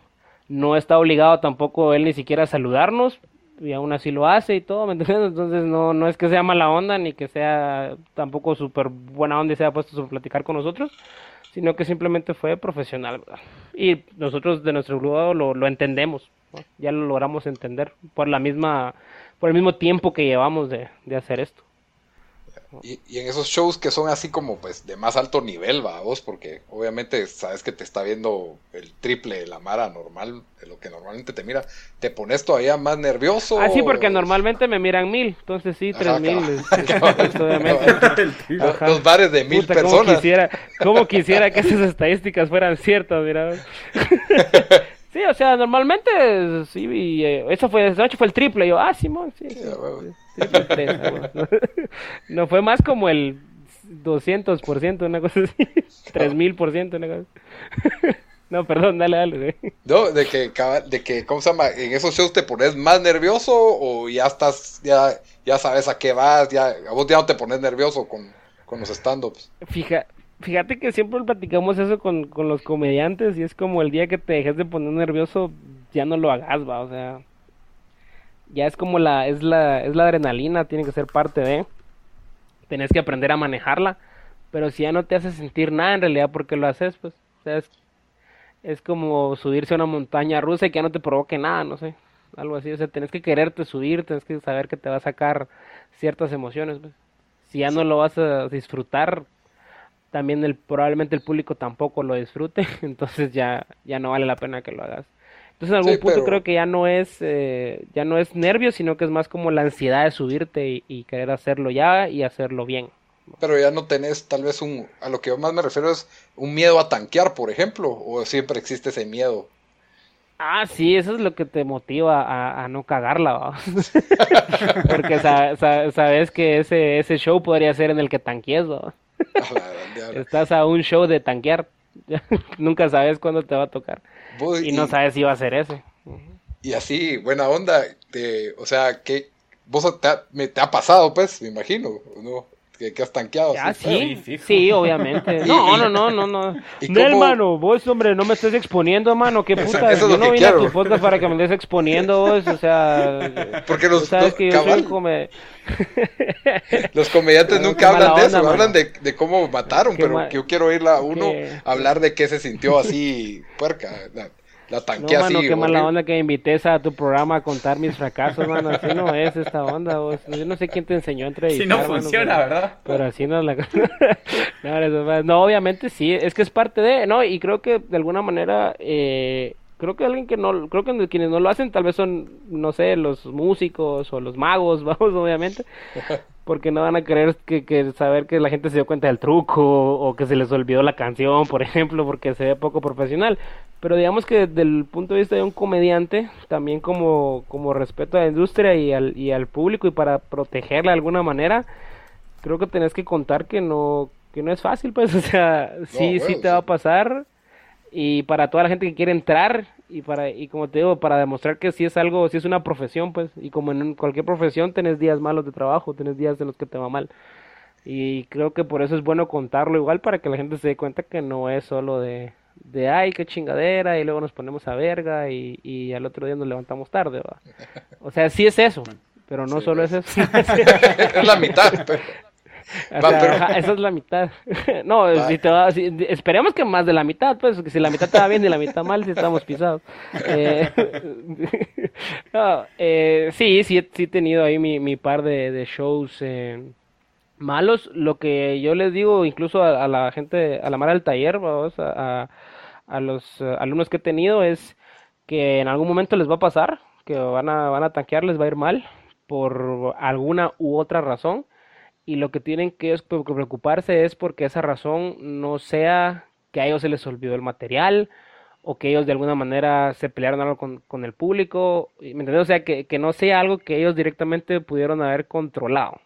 no está obligado tampoco él ni siquiera a saludarnos y aún así lo hace y todo, ¿me entiendes? Entonces no, no es que sea mala onda ni que sea tampoco súper buena onda y se haya puesto a platicar con nosotros, sino que simplemente fue profesional, Y nosotros de nuestro grupo lo, lo entendemos, ya lo logramos entender por la misma, por el mismo tiempo que llevamos de, de hacer esto. Y, en esos shows que son así como pues de más alto nivel, va vos, porque obviamente sabes que te está viendo el triple de la mara normal, de lo que normalmente te mira, ¿te pones todavía más nervioso? Ah, sí, porque normalmente me miran mil, entonces sí, tres mil. obviamente. Los bares de mil personas. Como quisiera, como quisiera que esas estadísticas fueran ciertas, mira. Sí, o sea, normalmente sí, y, eh, eso fue, esa noche fue el triple. Y yo, ah, Simón, sí. sí, no fue más como el 200%, una cosa así. 3000%, una cosa No, perdón, dale, dale. No, de que, de que, ¿cómo se llama? ¿En esos shows te pones más nervioso o ya estás, ya, ya sabes a qué vas? Ya, a vos ya no te pones nervioso con, con los stand-ups. Fija, fíjate que siempre platicamos eso con, con los comediantes y es como el día que te dejes de poner nervioso, ya no lo hagas, va, o sea, ya es como la, es la, es la adrenalina, tiene que ser parte de, tenés que aprender a manejarla, pero si ya no te hace sentir nada en realidad porque lo haces, pues, o sea, es, es como subirse a una montaña rusa y que ya no te provoque nada, no sé, algo así, o sea, tenés que quererte subir, tenés que saber que te va a sacar ciertas emociones, pues. Si ya no lo vas a disfrutar, también el, probablemente el público tampoco lo disfrute, entonces ya, ya no vale la pena que lo hagas. Entonces en algún punto creo que ya no es eh, ya no es nervio, sino que es más como la ansiedad de subirte y, querer hacerlo ya y hacerlo bien. Pero ya no tenés tal vez un, a lo que más me refiero es un miedo a tanquear, por ejemplo, o siempre existe ese miedo. Ah, sí, eso es lo que te motiva a, no cagarla, porque sabes que ese, ese show podría ser en el que tanquees. Estás a un show de tanquear. Nunca sabes cuándo te va a tocar. Y, no sabes si va a ser ese. Y así, buena onda. o sea, que vos te ha, me, te ha pasado, pues, me imagino, ¿no? Que, has tanqueado. Ah, sí, sí, obviamente. No, no, no, no, no. No, hermano, vos, hombre, no me estés exponiendo, mano, qué puta. Yo no vine a tu podcast para que me estés exponiendo vos, o sea. Porque los, sabes que yo soy come... los comediantes nunca hablan de eso, hablan de, de, cómo mataron, pero yo quiero oírla a uno hablar de qué se sintió así, puerca. La tanqué no, mano, qué mala onda que me invites a tu programa a contar mis fracasos, mano. Así no es esta onda, vos. Yo no sé quién te enseñó a entrevistar. Si no funciona, ¿verdad? Pero así no es la no, no, obviamente sí. Es que es parte de, ¿no? Y creo que de alguna manera, eh, creo que alguien que no, creo que quienes no lo hacen tal vez son, no sé, los músicos o los magos, vamos, obviamente porque no van a querer que, saber que la gente se dio cuenta del truco o, que se les olvidó la canción, por ejemplo, porque se ve poco profesional. Pero digamos que desde el punto de vista de un comediante, también como, como respeto a la industria y al, y al público y para protegerla de alguna manera, creo que tenés que contar que no, que no es fácil, pues, o sea, sí, sí te va a pasar. Y para toda la gente que quiere entrar y para y como te digo para demostrar que si es algo si es una profesión pues y como en cualquier profesión tenés días malos de trabajo tenés días en los que te va mal. Y creo que por eso es bueno contarlo igual para que la gente se dé cuenta que no es solo de de ay qué chingadera y luego nos ponemos a verga y, y al otro día nos levantamos tarde ¿va? o sea sí es eso pero no solo es eso. Es la mitad esa es la mitad. no, esperemos que más de la mitad, pues, que si la mitad te va bien y la mitad mal, si estamos pisados. Eh, eh, sí, sí, sí he tenido ahí mi, mi par de, shows eh, malos. Lo que yo les digo, incluso a, la gente, a la mara del taller, vamos, a, a los alumnos que he tenido, es que en algún momento les va a pasar, que van a, van a tanquear, les va a ir mal por alguna u otra razón y lo que tienen que preocuparse es porque esa razón no sea que a ellos se les olvidó el material o que ellos de alguna manera se pelearon algo con, el público, ¿me entiendes? O sea, que, no sea algo que ellos directamente pudieron haber controlado.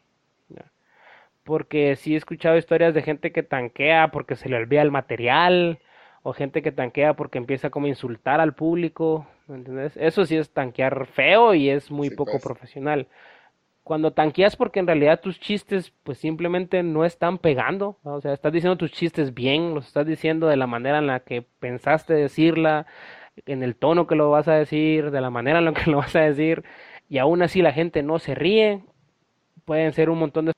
Porque sí he escuchado historias de gente que tanquea porque se le olvida el material, o gente que tanquea porque empieza como a insultar al público, ¿me entiendes? Eso sí es tanquear feo y es muy poco pues. profesional cuando tanqueas porque en realidad tus chistes pues simplemente no están pegando, o sea, estás diciendo tus chistes bien, los estás diciendo de la manera en la que pensaste decirla, en el tono que lo vas a decir, de la manera en la que lo vas a decir, y aún así la gente no se ríe, pueden ser un montón de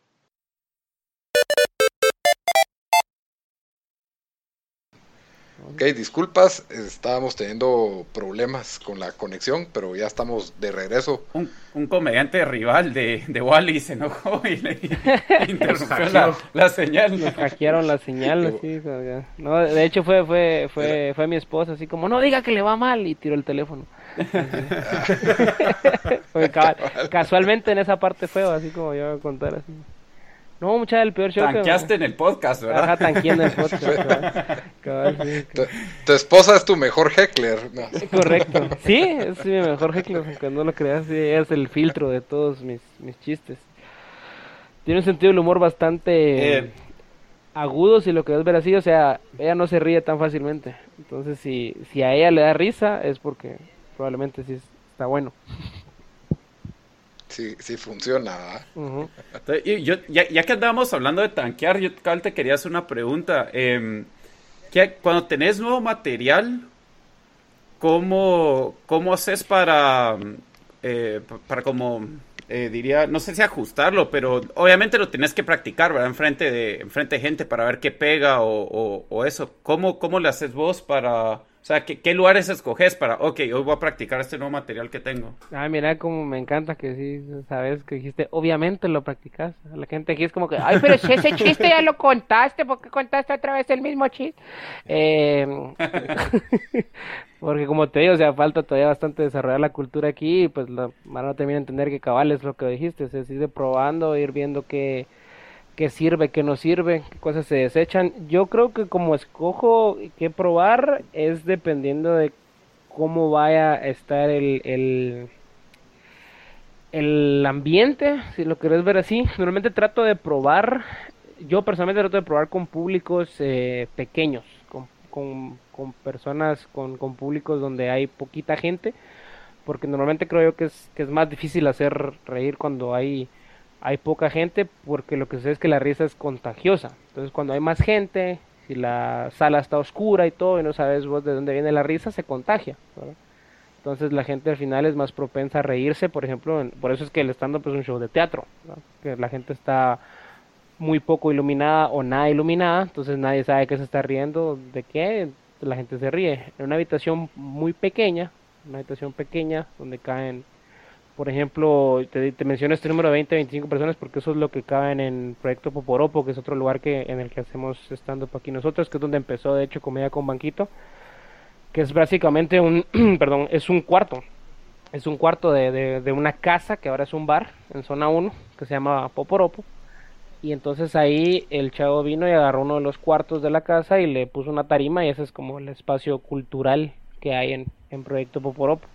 Ok, disculpas, estábamos teniendo problemas con la conexión, pero ya estamos de regreso. Un, comediante rival de, de, Wally se enojó y le interrumpió la, señal. Nos hackearon la señal, sí, no, de hecho fue, fue, fue, fue mi esposa, así como, no diga que le va mal, y tiró el teléfono. casualmente en esa parte fue así como yo voy a contar así. No, mucha el peor show Tanqueaste en el podcast, ¿verdad? Ajá, tanqueé en el podcast. tu, esposa es tu mejor heckler. Correcto. Sí, es mi mejor heckler, aunque no lo creas. Sí, es el filtro de todos mis, mis chistes. Tiene un sentido del humor bastante eh. agudo, si lo querés ver así. O sea, ella no se ríe tan fácilmente. Entonces, si, si a ella le da risa, es porque probablemente sí está bueno sí, sí funciona. yo, ya, que andábamos hablando de tanquear, yo te quería hacer una pregunta. Eh, cuando tenés nuevo material, ¿cómo, cómo haces para, eh, para como, eh, diría, no sé si ajustarlo, pero obviamente lo tenés que practicar, ¿verdad? Enfrente de, enfrente de gente para ver qué pega o, o, eso. ¿Cómo, ¿Cómo le haces vos para sea, ¿qué, lugares escoges para, ok, hoy voy a practicar este nuevo material que tengo? Ah, mira como me encanta que sí, sabes, que dijiste, obviamente lo practicas. La gente aquí es como que, ay, pero si ese chiste ya lo contaste, ¿por qué contaste otra vez el mismo chiste? Eh, porque como te digo, o sea, falta todavía bastante desarrollar la cultura aquí y pues la mano termina de entender que cabal es lo que dijiste, o sea, sigue probando, ir viendo qué qué sirve, qué no sirve, qué cosas se desechan. Yo creo que como escojo qué probar es dependiendo de cómo vaya a estar el, el, ambiente, si lo querés ver así. Normalmente trato de probar, yo personalmente trato de probar con públicos eh, pequeños, con, con, con personas, con, con públicos donde hay poquita gente, porque normalmente creo yo que es, que es más difícil hacer reír cuando hay hay poca gente porque lo que sucede es que la risa es contagiosa. Entonces cuando hay más gente, si la sala está oscura y todo y no sabes vos de dónde viene la risa, se contagia. Entonces la gente al final es más propensa a reírse, por ejemplo, por eso es que el stand-up es un show de teatro, que la gente está muy poco iluminada o nada iluminada, entonces nadie sabe qué se está riendo, de qué, la gente se ríe. En una habitación muy pequeña, una habitación pequeña donde caen por ejemplo, te, te menciono este número de 20, 25 personas porque eso es lo que caben en Proyecto Poporopo, que es otro lugar que en el que hacemos estando aquí nosotros, que es donde empezó de hecho Comedia con Banquito, que es básicamente un, perdón, es un cuarto, es un cuarto de, de, una casa que ahora es un bar en zona 1, que se llama Poporopo, y entonces ahí el chavo vino y agarró uno de los cuartos de la casa y le puso una tarima y ese es como el espacio cultural que hay en, en Proyecto Poporopo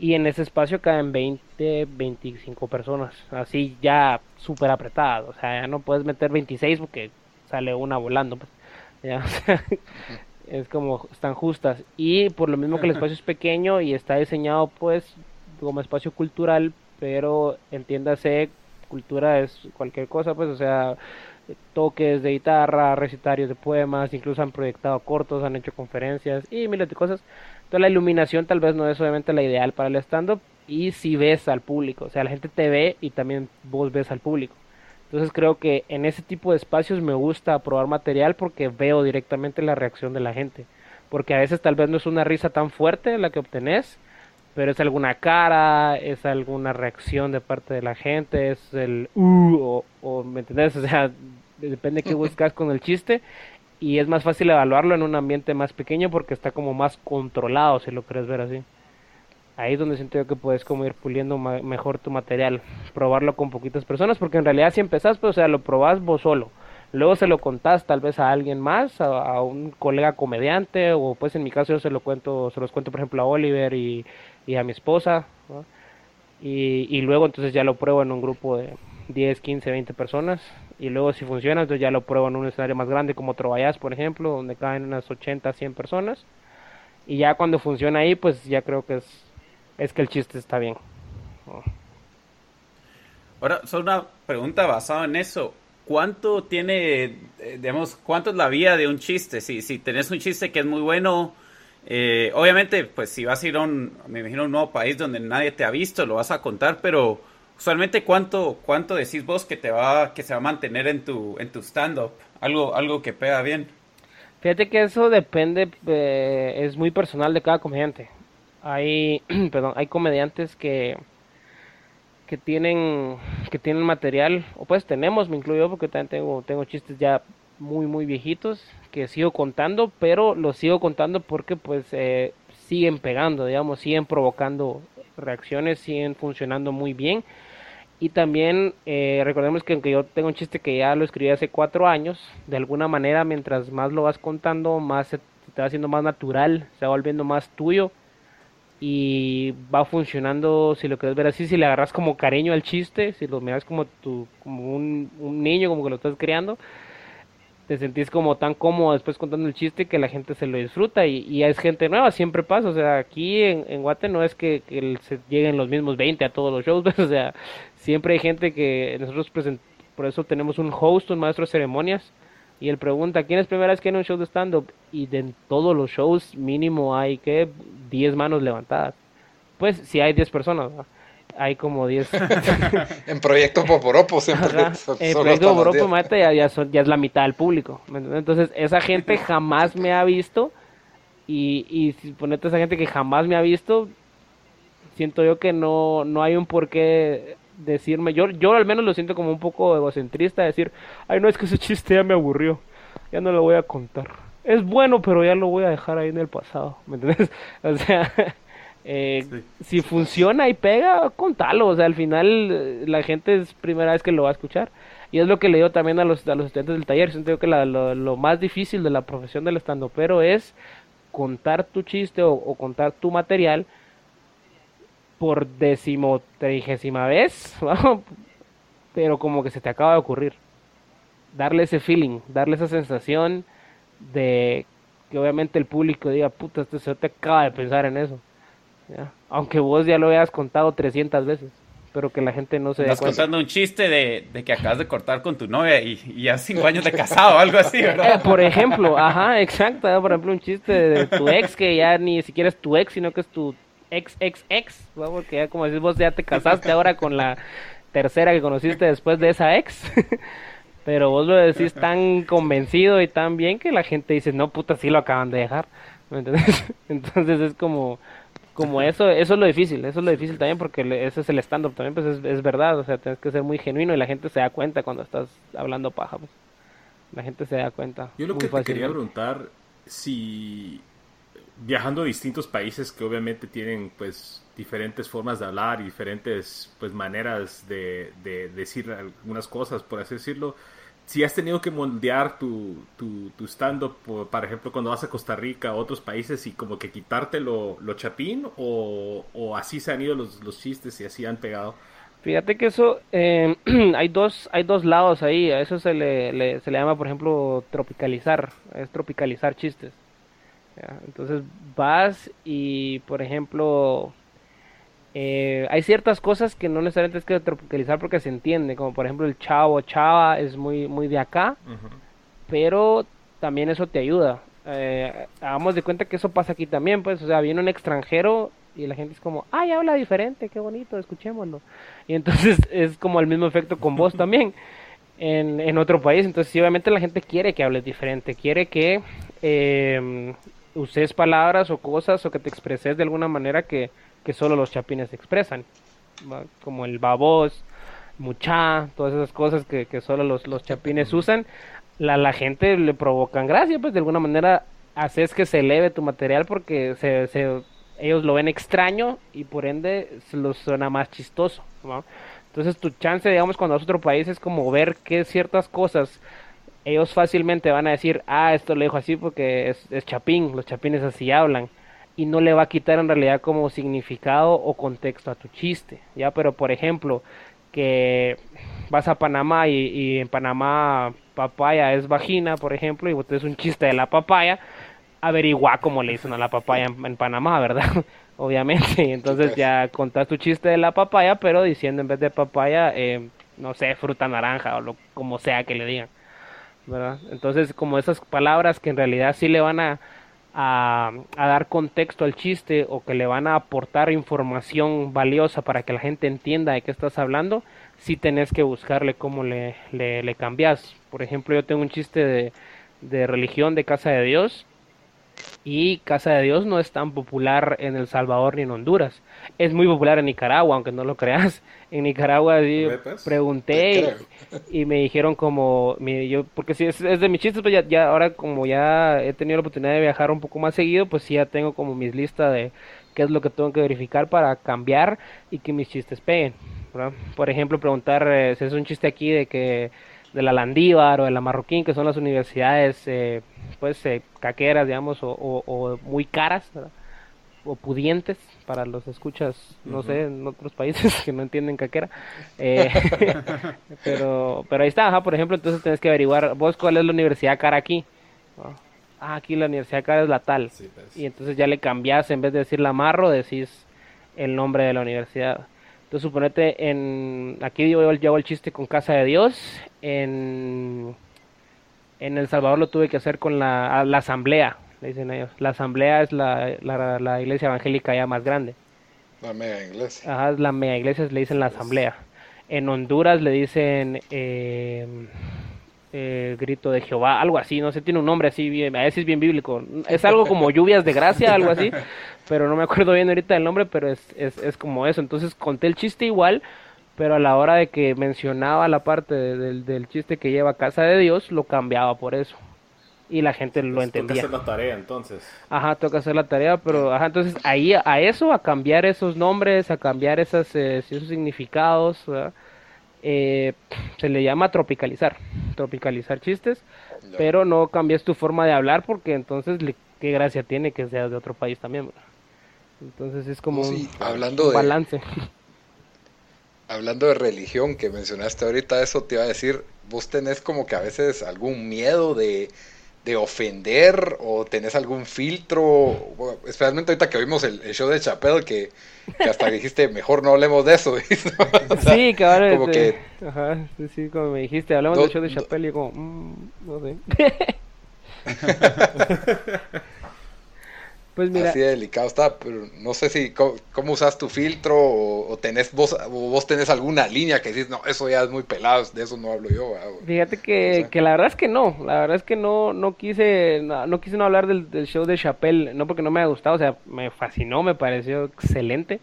y en ese espacio caen 20, 25 personas, así ya súper apretado, o sea, ya no puedes meter 26 porque sale una volando, pues, ya, es como están justas. Y por lo mismo que el espacio es pequeño y está diseñado pues como espacio cultural, pero entiéndase, cultura es cualquier cosa, pues, o sea, toques de guitarra, recitarios de poemas, incluso han proyectado cortos, han hecho conferencias y miles de cosas. Entonces la iluminación tal vez no es obviamente la ideal para el stand-up y si ves al público, o sea, la gente te ve y también vos ves al público. Entonces creo que en ese tipo de espacios me gusta probar material porque veo directamente la reacción de la gente. Porque a veces tal vez no es una risa tan fuerte la que obtenés, pero es alguna cara, es alguna reacción de parte de la gente, es el uh, o, o ¿me entendés? O sea, depende de qué buscas con el chiste y es más fácil evaluarlo en un ambiente más pequeño porque está como más controlado, si lo quieres ver así. Ahí es donde siento yo que puedes como ir puliendo mejor tu material, probarlo con poquitas personas, porque en realidad si empezás, pues o sea, lo probás vos solo. Luego se lo contás tal vez a alguien más, a, un colega comediante, o pues en mi caso yo se lo cuento, se los cuento por ejemplo a Oliver y, a mi esposa, y, y luego entonces ya lo pruebo en un grupo de, 10, 15, 20 personas. Y luego si funciona, entonces ya lo pruebo en un escenario más grande como Trovallas, por ejemplo, donde caen unas 80, 100 personas. Y ya cuando funciona ahí, pues ya creo que es, es que el chiste está bien. Ahora, solo una pregunta basada en eso. ¿Cuánto tiene, eh, digamos, cuánto es la vida de un chiste? Si, si tenés un chiste que es muy bueno, eh, obviamente, pues si vas a ir a un, me imagino, un nuevo país donde nadie te ha visto, lo vas a contar, pero usualmente cuánto cuánto decís vos que te va que se va a mantener en tu en tu stand up algo algo que pega bien. Fíjate que eso depende eh, es muy personal de cada comediante. Hay perdón hay comediantes que que tienen que tienen material o pues tenemos me incluyo porque también tengo tengo chistes ya muy muy viejitos que sigo contando pero los sigo contando porque pues eh, siguen pegando digamos siguen provocando reacciones siguen funcionando muy bien. Y también eh, recordemos que aunque yo tengo un chiste que ya lo escribí hace cuatro años, de alguna manera mientras más lo vas contando, más se te va haciendo más natural, se va volviendo más tuyo y va funcionando, si lo quieres ver así, si le agarras como cariño al chiste, si lo miras como, tu, como un, un niño, como que lo estás creando, te sentís como tan cómodo después contando el chiste que la gente se lo disfruta y, es gente nueva, siempre pasa, o sea, aquí en, en Guate no es que, se lleguen los mismos 20 a todos los shows, o sea, siempre hay gente que nosotros por eso tenemos un host, un maestro de ceremonias, y él pregunta, ¿quién es primera vez que en un show de stand-up? Y de todos los shows mínimo hay que 10 manos levantadas. Pues si hay 10 personas, hay como 10. en Proyecto Poporopo siempre. en Proyecto Poporopo, ya, ya, ya, es la mitad del público. Entonces, esa gente jamás me ha visto. Y, y si ponete esa gente que jamás me ha visto, siento yo que no, no hay un por qué decirme. Yo, yo al menos lo siento como un poco egocentrista. Decir, ay, no es que ese chiste ya me aburrió. Ya no lo voy a contar. Es bueno, pero ya lo voy a dejar ahí en el pasado. ¿Me entiendes? O sea. Eh, si funciona y pega, contalo. O sea, al final eh, la gente es primera vez que lo va a escuchar. Y es lo que le digo también a los, a los estudiantes del taller. Siento que lo, más difícil de la profesión del pero es contar tu chiste o, contar tu material por decimotrigésima vez, pero como que se te acaba de ocurrir. Darle ese feeling, darle esa sensación de que obviamente el público diga, puta, este se te acaba de pensar en eso. Aunque vos ya lo hayas contado 300 veces. pero que la gente no se Estás contando un chiste de, que acabas de cortar con tu novia y, ya cinco años de casado o algo así, ¿verdad? Eh, por ejemplo, ajá, exacto. Por ejemplo, un chiste de tu ex que ya ni siquiera es tu ex, sino que es tu ex, ex, ex. Porque ya, como decís vos, ya te casaste ahora con la tercera que conociste después de esa ex. pero vos lo decís tan convencido y tan bien que la gente dice, no, puta, sí lo acaban de dejar. Entonces es como como eso, eso es lo difícil, eso es lo difícil también porque ese es el stand-up también, pues es, verdad, o sea, tienes que ser muy genuino y la gente se da cuenta cuando estás hablando paja, pues. La gente se da cuenta. Yo lo que te quería preguntar, si viajando a distintos países que obviamente tienen pues diferentes formas de hablar y diferentes pues maneras de, de decir algunas cosas, por así decirlo, si has tenido que moldear tu, tu, tu stand-up, por ejemplo, cuando vas a Costa Rica, a otros países, y como que quitarte lo, chapín, o, así se han ido los, los, chistes y así han pegado? Fíjate que eso, eh, hay, dos, hay dos lados ahí, a eso se le, se le llama, por ejemplo, tropicalizar, es tropicalizar chistes. Entonces vas y, por ejemplo, eh, hay ciertas cosas que no necesariamente es que tropicalizar porque se entiende, como por ejemplo el chavo, chava es muy, muy de acá, pero también eso te ayuda. Eh, hagamos de cuenta que eso pasa aquí también, pues, o sea, viene un extranjero y la gente es como, ay, habla diferente, qué bonito, escuchémoslo. Y entonces es como el mismo efecto con vos también en, en otro país. Entonces, sí, obviamente la gente quiere que hables diferente, quiere que eh, uses palabras o cosas o que te expreses de alguna manera que que solo los chapines expresan, como el babos, mucha, todas esas cosas que, que solo los, los chapines usan, la, la gente le provocan gracia, pues de alguna manera haces que se eleve tu material porque se, se, ellos lo ven extraño y por ende se los suena más chistoso. Entonces tu chance, digamos, cuando vas a otro país es como ver que ciertas cosas ellos fácilmente van a decir, ah, esto lo dijo así porque es, es chapín, los chapines así hablan y no le va a quitar en realidad como significado o contexto a tu chiste, ¿ya? Pero por ejemplo, que vas a Panamá y, en Panamá papaya es vagina, por ejemplo, y es un chiste de la papaya, averigua cómo le dicen a la papaya en, Panamá, ¿verdad? Obviamente, entonces ya contás tu chiste de la papaya, pero diciendo en vez de papaya, eh, no sé, fruta naranja o lo como sea que le digan, ¿verdad? Entonces, como esas palabras que en realidad sí le van a a, dar contexto al chiste o que le van a aportar información valiosa para que la gente entienda de qué estás hablando, si tenés que buscarle cómo le, le, cambias. Por ejemplo, yo tengo un chiste de, de religión de Casa de Dios y Casa de Dios no es tan popular en El Salvador ni en Honduras. Es muy popular en Nicaragua, aunque no lo creas. En Nicaragua pregunté y, me dijeron como, yo, porque si es, de mis chistes, pues ya, ahora como ya he tenido la oportunidad de viajar un poco más seguido, pues sí ya tengo como mis listas de qué es lo que tengo que verificar para cambiar y que mis chistes peguen. Por ejemplo, preguntar eh, si es un chiste aquí de que de la Landívar o de la Marroquín, que son las universidades eh, pues eh, caqueras, digamos, o, muy caras, o pudientes para los escuchas, no sé, en otros países que no entienden caquera. Eh, pero, pero ahí está, por ejemplo, entonces tienes que averiguar vos cuál es la universidad cara aquí. Ah, aquí la universidad cara es la tal. Pues. Y entonces ya le cambias, en vez de decir la marro, decís el nombre de la universidad. Entonces suponete en, aquí yo llevo el chiste con Casa de Dios, en, en El Salvador lo tuve que hacer con la, la asamblea, le dicen ellos. La asamblea es la, la, iglesia evangélica ya más grande. La mega iglesia. Ajá, la mega iglesia le dicen la asamblea. En Honduras le dicen eh, eh, grito de Jehová, algo así, no sé, tiene un nombre así, bien, a veces es bien bíblico. Es algo como lluvias de gracia, algo así, pero no me acuerdo bien ahorita del nombre, pero es, es, es como eso. Entonces conté el chiste igual, pero a la hora de que mencionaba la parte del, del chiste que lleva Casa de Dios, lo cambiaba por eso. Y la gente lo entendía. Toca hacer la tarea entonces. Ajá, toca hacer la tarea, pero ajá, entonces ahí a eso, a cambiar esos nombres, a cambiar esas, eh, esos significados, eh, se le llama tropicalizar, tropicalizar chistes, pero no cambias tu forma de hablar porque entonces qué gracia tiene que seas de otro país también. Entonces es como un, hablando balance. hablando de religión que mencionaste ahorita, eso te iba a decir, vos tenés como que a veces algún miedo de, de ofender o tenés algún filtro, especialmente ahorita que oímos el, show de Chappelle que, hasta dijiste mejor no hablemos de eso. sí, que ahora como que... Ajá, sí, como me dijiste, hablamos del show de Chappelle y como, mm, no sé. Pues mira. Así de delicado está, pero no sé si cómo, usas tu filtro o, tenés vos, vos tenés alguna línea que dices, no, eso ya es muy pelado, de eso no hablo yo. Fíjate que, que, la verdad es que no, la verdad es que no, no quise, no, quise no hablar del, show de Chappelle, no porque no me haya gustado, o sea, me fascinó, me pareció excelente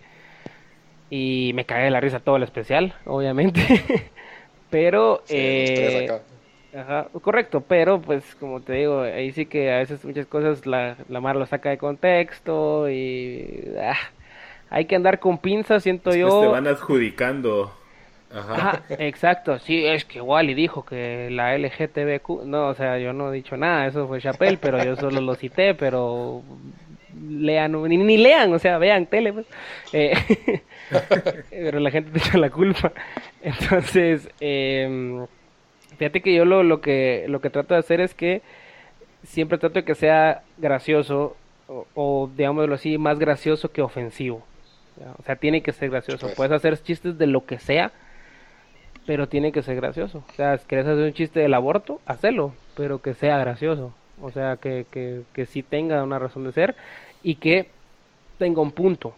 y me cagué de la risa todo el especial, obviamente, pero... eh, Ajá, correcto, pero pues como te digo, ahí sí que a veces muchas cosas la, la Mar lo saca de contexto y ah, hay que andar con pinzas, siento yo. te van adjudicando. Ajá. exacto, sí, es que Wally dijo que la LGTBQ, no, o sea, yo no he dicho nada, eso fue Chapel, pero yo solo lo cité, pero lean, ni, ni lean, o sea, vean tele, pues. Eh, pero la gente te echa la culpa. Entonces, eh, Fíjate que yo lo, lo, que, lo que trato de hacer es que siempre trato de que sea gracioso o, digámoslo así, más gracioso que ofensivo. O sea, tiene que ser gracioso. Pues. Puedes hacer chistes de lo que sea, pero tiene que ser gracioso. O sea, si quieres hacer un chiste del aborto, hacelo, pero que sea gracioso. O sea, que, que, que sí tenga una razón de ser y que tenga un punto.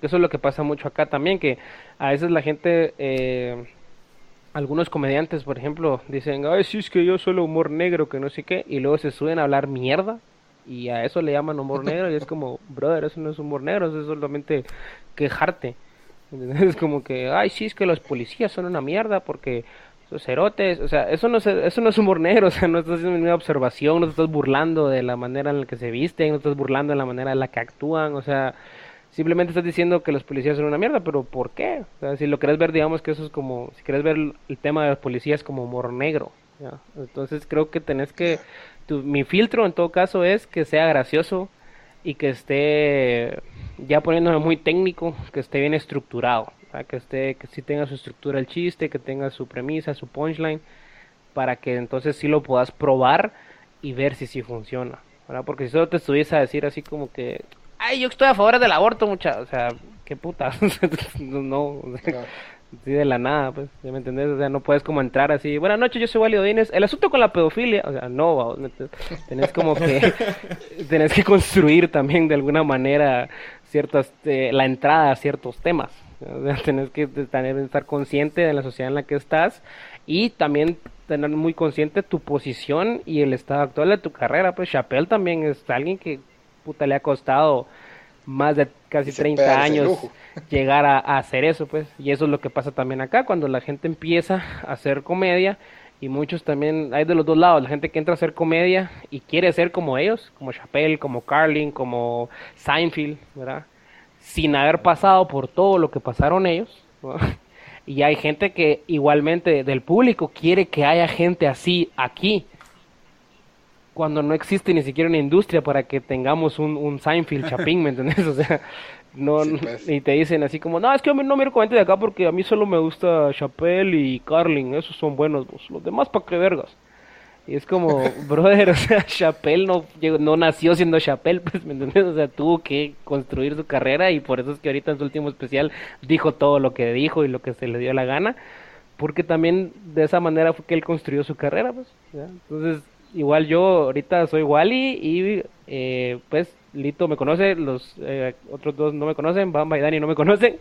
Eso es lo que pasa mucho acá también, que a veces la gente... Eh, algunos comediantes, por ejemplo, dicen, ay, sí, es que yo solo humor negro, que no sé qué, y luego se suben a hablar mierda, y a eso le llaman humor negro, y es como, brother, eso no es humor negro, eso es solamente quejarte. Es como que, ay, sí, es que los policías son una mierda porque esos cerotes, o sea, eso no es, eso no es humor negro, o sea, no estás haciendo ninguna observación, no te estás burlando de la manera en la que se visten, no estás burlando de la manera en la que actúan, o sea, simplemente estás diciendo que los policías son una mierda, pero ¿por qué? O sea, si lo querés ver, digamos que eso es como, si querés ver el tema de los policías como humor negro, entonces creo que tenés que, mi filtro en todo caso es que sea gracioso y que esté, ya poniéndome muy técnico, que esté bien estructurado, que esté, que sí tenga su estructura el chiste, que tenga su premisa, su punchline, para que entonces sí lo puedas probar y ver si sí funciona. Porque si solo te estuviese a decir así como que, ay, yo estoy a favor del aborto, mucha, o sea, qué puta, no, así de la nada, pues, ¿ya me entendés? O sea, no puedes como entrar así, buenas noches, yo soy Wally Odines, el asunto con la pedofilia, o sea, no, tenés como que, tenés que construir también de alguna manera ciertas, eh, la entrada a ciertos temas, o sea, tenés que tener, estar consciente de la sociedad en la que estás y también tener muy consciente tu posición y el estado actual de tu carrera, pues Chappelle también es alguien que puta le ha costado más de casi 30 años llegar a, hacer eso, pues. Y eso es lo que pasa también acá, cuando la gente empieza a hacer comedia, y muchos también, hay de los dos lados, la gente que entra a hacer comedia y quiere ser como ellos, como Chappelle, como Carlin, como Seinfeld, ¿verdad? Sin haber pasado por todo lo que pasaron ellos. Y hay gente que igualmente del público quiere que haya gente así aquí cuando no existe ni siquiera una industria para que tengamos un, un Seinfeld Chapín, ¿me entiendes? O sea, no, pues. y te dicen así como, no, es que yo no miro comentes de acá porque a mí solo me gusta Chappelle y Carlin, esos son buenos, los demás para qué vergas. Y es como, brother, o sea, Chappelle no, no nació siendo Chappelle, pues, ¿me entiendes? O sea, tuvo que construir su carrera y por eso es que ahorita en su último especial dijo todo lo que dijo y lo que se le dio la gana, porque también de esa manera fue que él construyó su carrera, pues, Entonces, igual yo ahorita soy Wally y eh, pues Lito me conoce, los eh, otros dos no me conocen, Bamba y Dani no me conocen,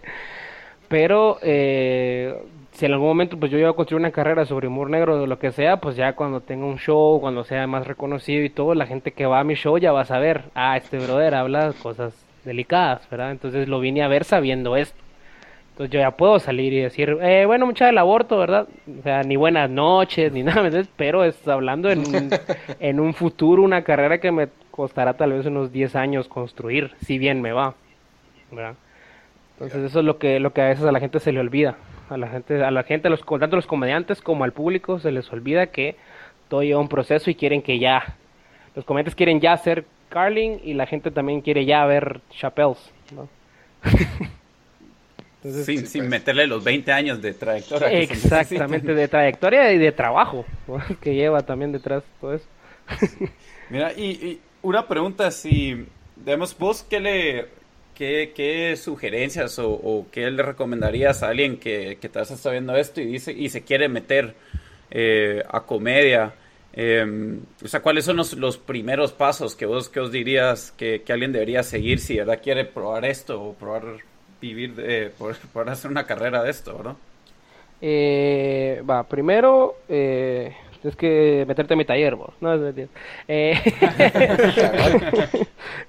pero eh, si en algún momento pues yo iba a construir una carrera sobre humor negro o lo que sea, pues ya cuando tenga un show, cuando sea más reconocido y todo, la gente que va a mi show ya va a saber, ah, este brother habla cosas delicadas, ¿verdad? Entonces lo vine a ver sabiendo esto. Entonces yo ya puedo salir y decir, eh, bueno, mucha del aborto, ¿verdad? O sea, ni buenas noches, ni nada, pero es hablando en un, en un futuro, una carrera que me costará tal vez unos 10 años construir, si bien me va, ¿verdad? Entonces eso es lo que, lo que a veces a la gente se le olvida. A la gente, a la gente, a los, tanto a los comediantes como al público se les olvida que todo lleva un proceso y quieren que ya, los comediantes quieren ya hacer Carling y la gente también quiere ya ver Chappelles, ¿no? sin, sin pues. meterle los 20 años de trayectoria. Exactamente, de trayectoria y de trabajo que lleva también detrás todo eso. Mira, y, una pregunta, si, digamos, vos qué le, qué, qué sugerencias o, qué le recomendarías a alguien que, que te está viendo esto y dice y se quiere meter eh, a comedia? Eh, o sea, ¿cuáles son los, primeros pasos que vos, que os dirías que, alguien debería seguir si de verdad quiere probar esto o probar vivir, de, por, hacer una carrera de esto, ¿verdad? Eh, va, primero, eh, Tienes que meterte en mi taller, vos. No, es mentira. Eh...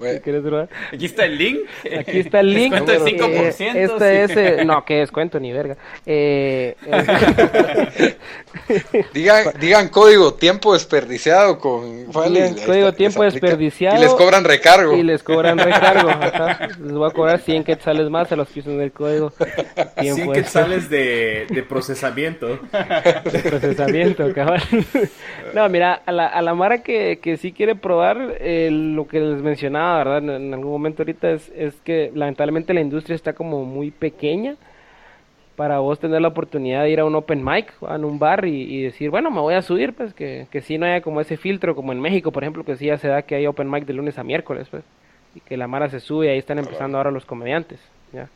¿Quieres Aquí está el link. Aquí está el link. Descuento de 5%. Eh, este es... Eh, no, que descuento ni verga. Eh... digan, digan código tiempo desperdiciado con... Vale, código tiempo desperdiciado. Y les cobran recargo. Y les cobran recargo. Les voy a cobrar 100 quetzales más a los que usan el código. 100 quetzales de, de procesamiento. De procesamiento, cabrón. no, mira, a la, a la Mara que, que sí quiere probar eh, lo que les mencionaba, ¿verdad? En, algún momento ahorita es, es que lamentablemente la industria está como muy pequeña para vos tener la oportunidad de ir a un open mic, a un bar y, decir, bueno, me voy a subir, pues que, que sí no haya como ese filtro, como en México, por ejemplo, que sí ya se da que hay open mic de lunes a miércoles, pues, y que la Mara se sube y ahí están empezando ahora los comediantes, ¿ya?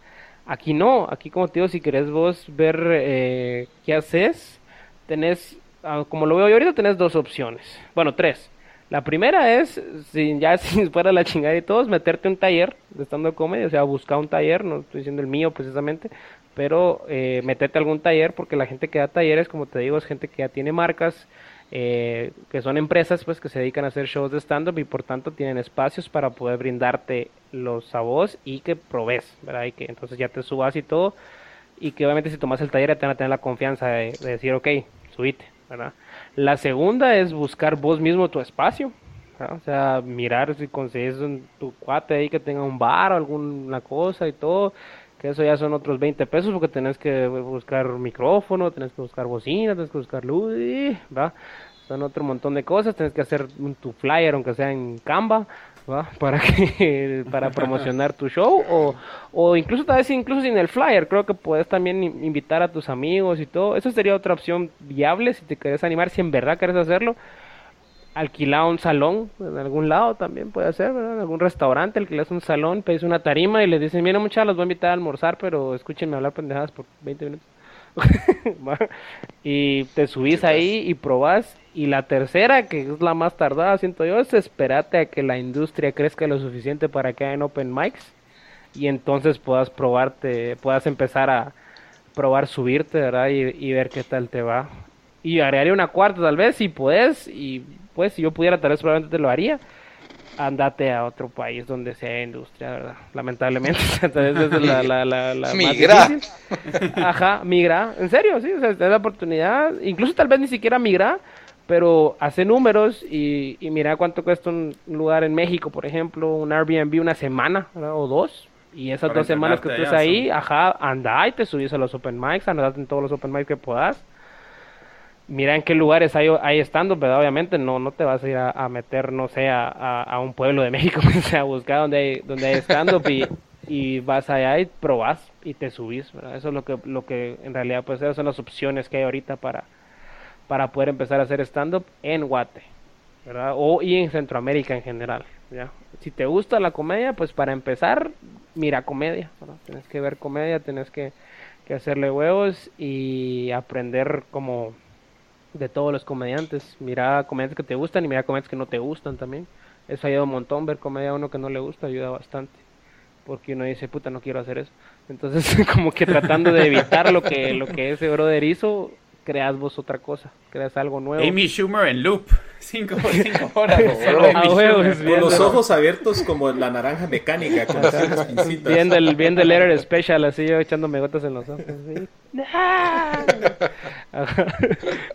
Aquí no, aquí como te digo, si querés vos ver eh, qué haces, tenés como lo veo yo ahorita, tenés dos opciones. Bueno, tres. La primera es, si ya si fuera la chingada y todos, meterte un taller de estando comedy, o sea, buscar un taller, no estoy diciendo el mío precisamente, pero eh, meterte algún taller, porque la gente que da talleres, como te digo, es gente que ya tiene marcas, eh, que son empresas pues que se dedican a hacer shows de stand-up y por tanto tienen espacios para poder brindarte los a y que probes, ¿verdad? Y que entonces ya te subas y todo, y que obviamente si tomas el taller ya te van a tener la confianza de, de decir, ok, subite. La segunda es buscar vos mismo tu espacio. O sea, mirar si consigues tu cuate ahí que tenga un bar o alguna cosa y todo. Que eso ya son otros 20 pesos porque tenés que buscar micrófono, tenés que buscar bocina, tenés que buscar luz, ¿va? Son otro montón de cosas. Tenés que hacer tu flyer, aunque sea en Canva. Para que para promocionar tu show o, o incluso tal vez incluso sin el flyer. Creo que puedes también invitar a tus amigos y todo. Eso sería otra opción viable si te quieres animar si en verdad quieres hacerlo. Alquilar un salón en algún lado también puede ser ¿verdad? en algún restaurante alquilas un salón pedís una tarima y les dices mira muchachos los voy a invitar a almorzar pero escúchenme hablar pendejadas por 20 minutos y te subís ahí y probás. Y la tercera, que es la más tardada, siento yo, es esperarte a que la industria crezca lo suficiente para que hayan open mics y entonces puedas probarte, puedas empezar a probar subirte, ¿verdad? Y, ver qué tal te va. Y agregaría una cuarta tal vez, si puedes, y pues si yo pudiera tal vez probablemente te lo haría andate a otro país donde sea industria, ¿verdad? Lamentablemente. Entonces, es la, la, la, la migra. Ajá, migra. En serio, sí, o sea, te da la oportunidad. Incluso tal vez ni siquiera migra, pero hace números y, y mira cuánto cuesta un lugar en México, por ejemplo, un Airbnb una semana o dos. Y esas dos semanas que estés ahí, ajá, anda y te subís a los open mics, andate en todos los open mics que puedas. Mira en qué lugares hay, hay estando, pero obviamente no, no te vas a ir a, meter, no sé, a, a, un pueblo de México, o sea, a buscar donde hay, donde hay stand-up y, y, vas allá y probas y te subís, Eso es lo que, lo que en realidad pues esas son las opciones que hay ahorita para, para poder empezar a hacer stand-up en Guate, ¿verdad? O y en Centroamérica en general, ¿ya? Si te gusta la comedia, pues para empezar, mira comedia, Tienes que ver comedia, tienes que, que hacerle huevos y aprender como de todos los comediantes. Mira comediantes que te gustan y mira comediantes que no te gustan también. Eso ayuda un montón, ver comedia a uno que no le gusta ayuda bastante. Porque uno dice, puta, no quiero hacer eso. Entonces, como que tratando de evitar lo que, lo que ese brother hizo, creas vos otra cosa, creas algo nuevo. Amy Schumer en loop, cinco, cinco horas. con los ojos abiertos como la naranja mecánica, con las Viendo el, viendo el Letter Special, así yo echándome gotas en los ojos.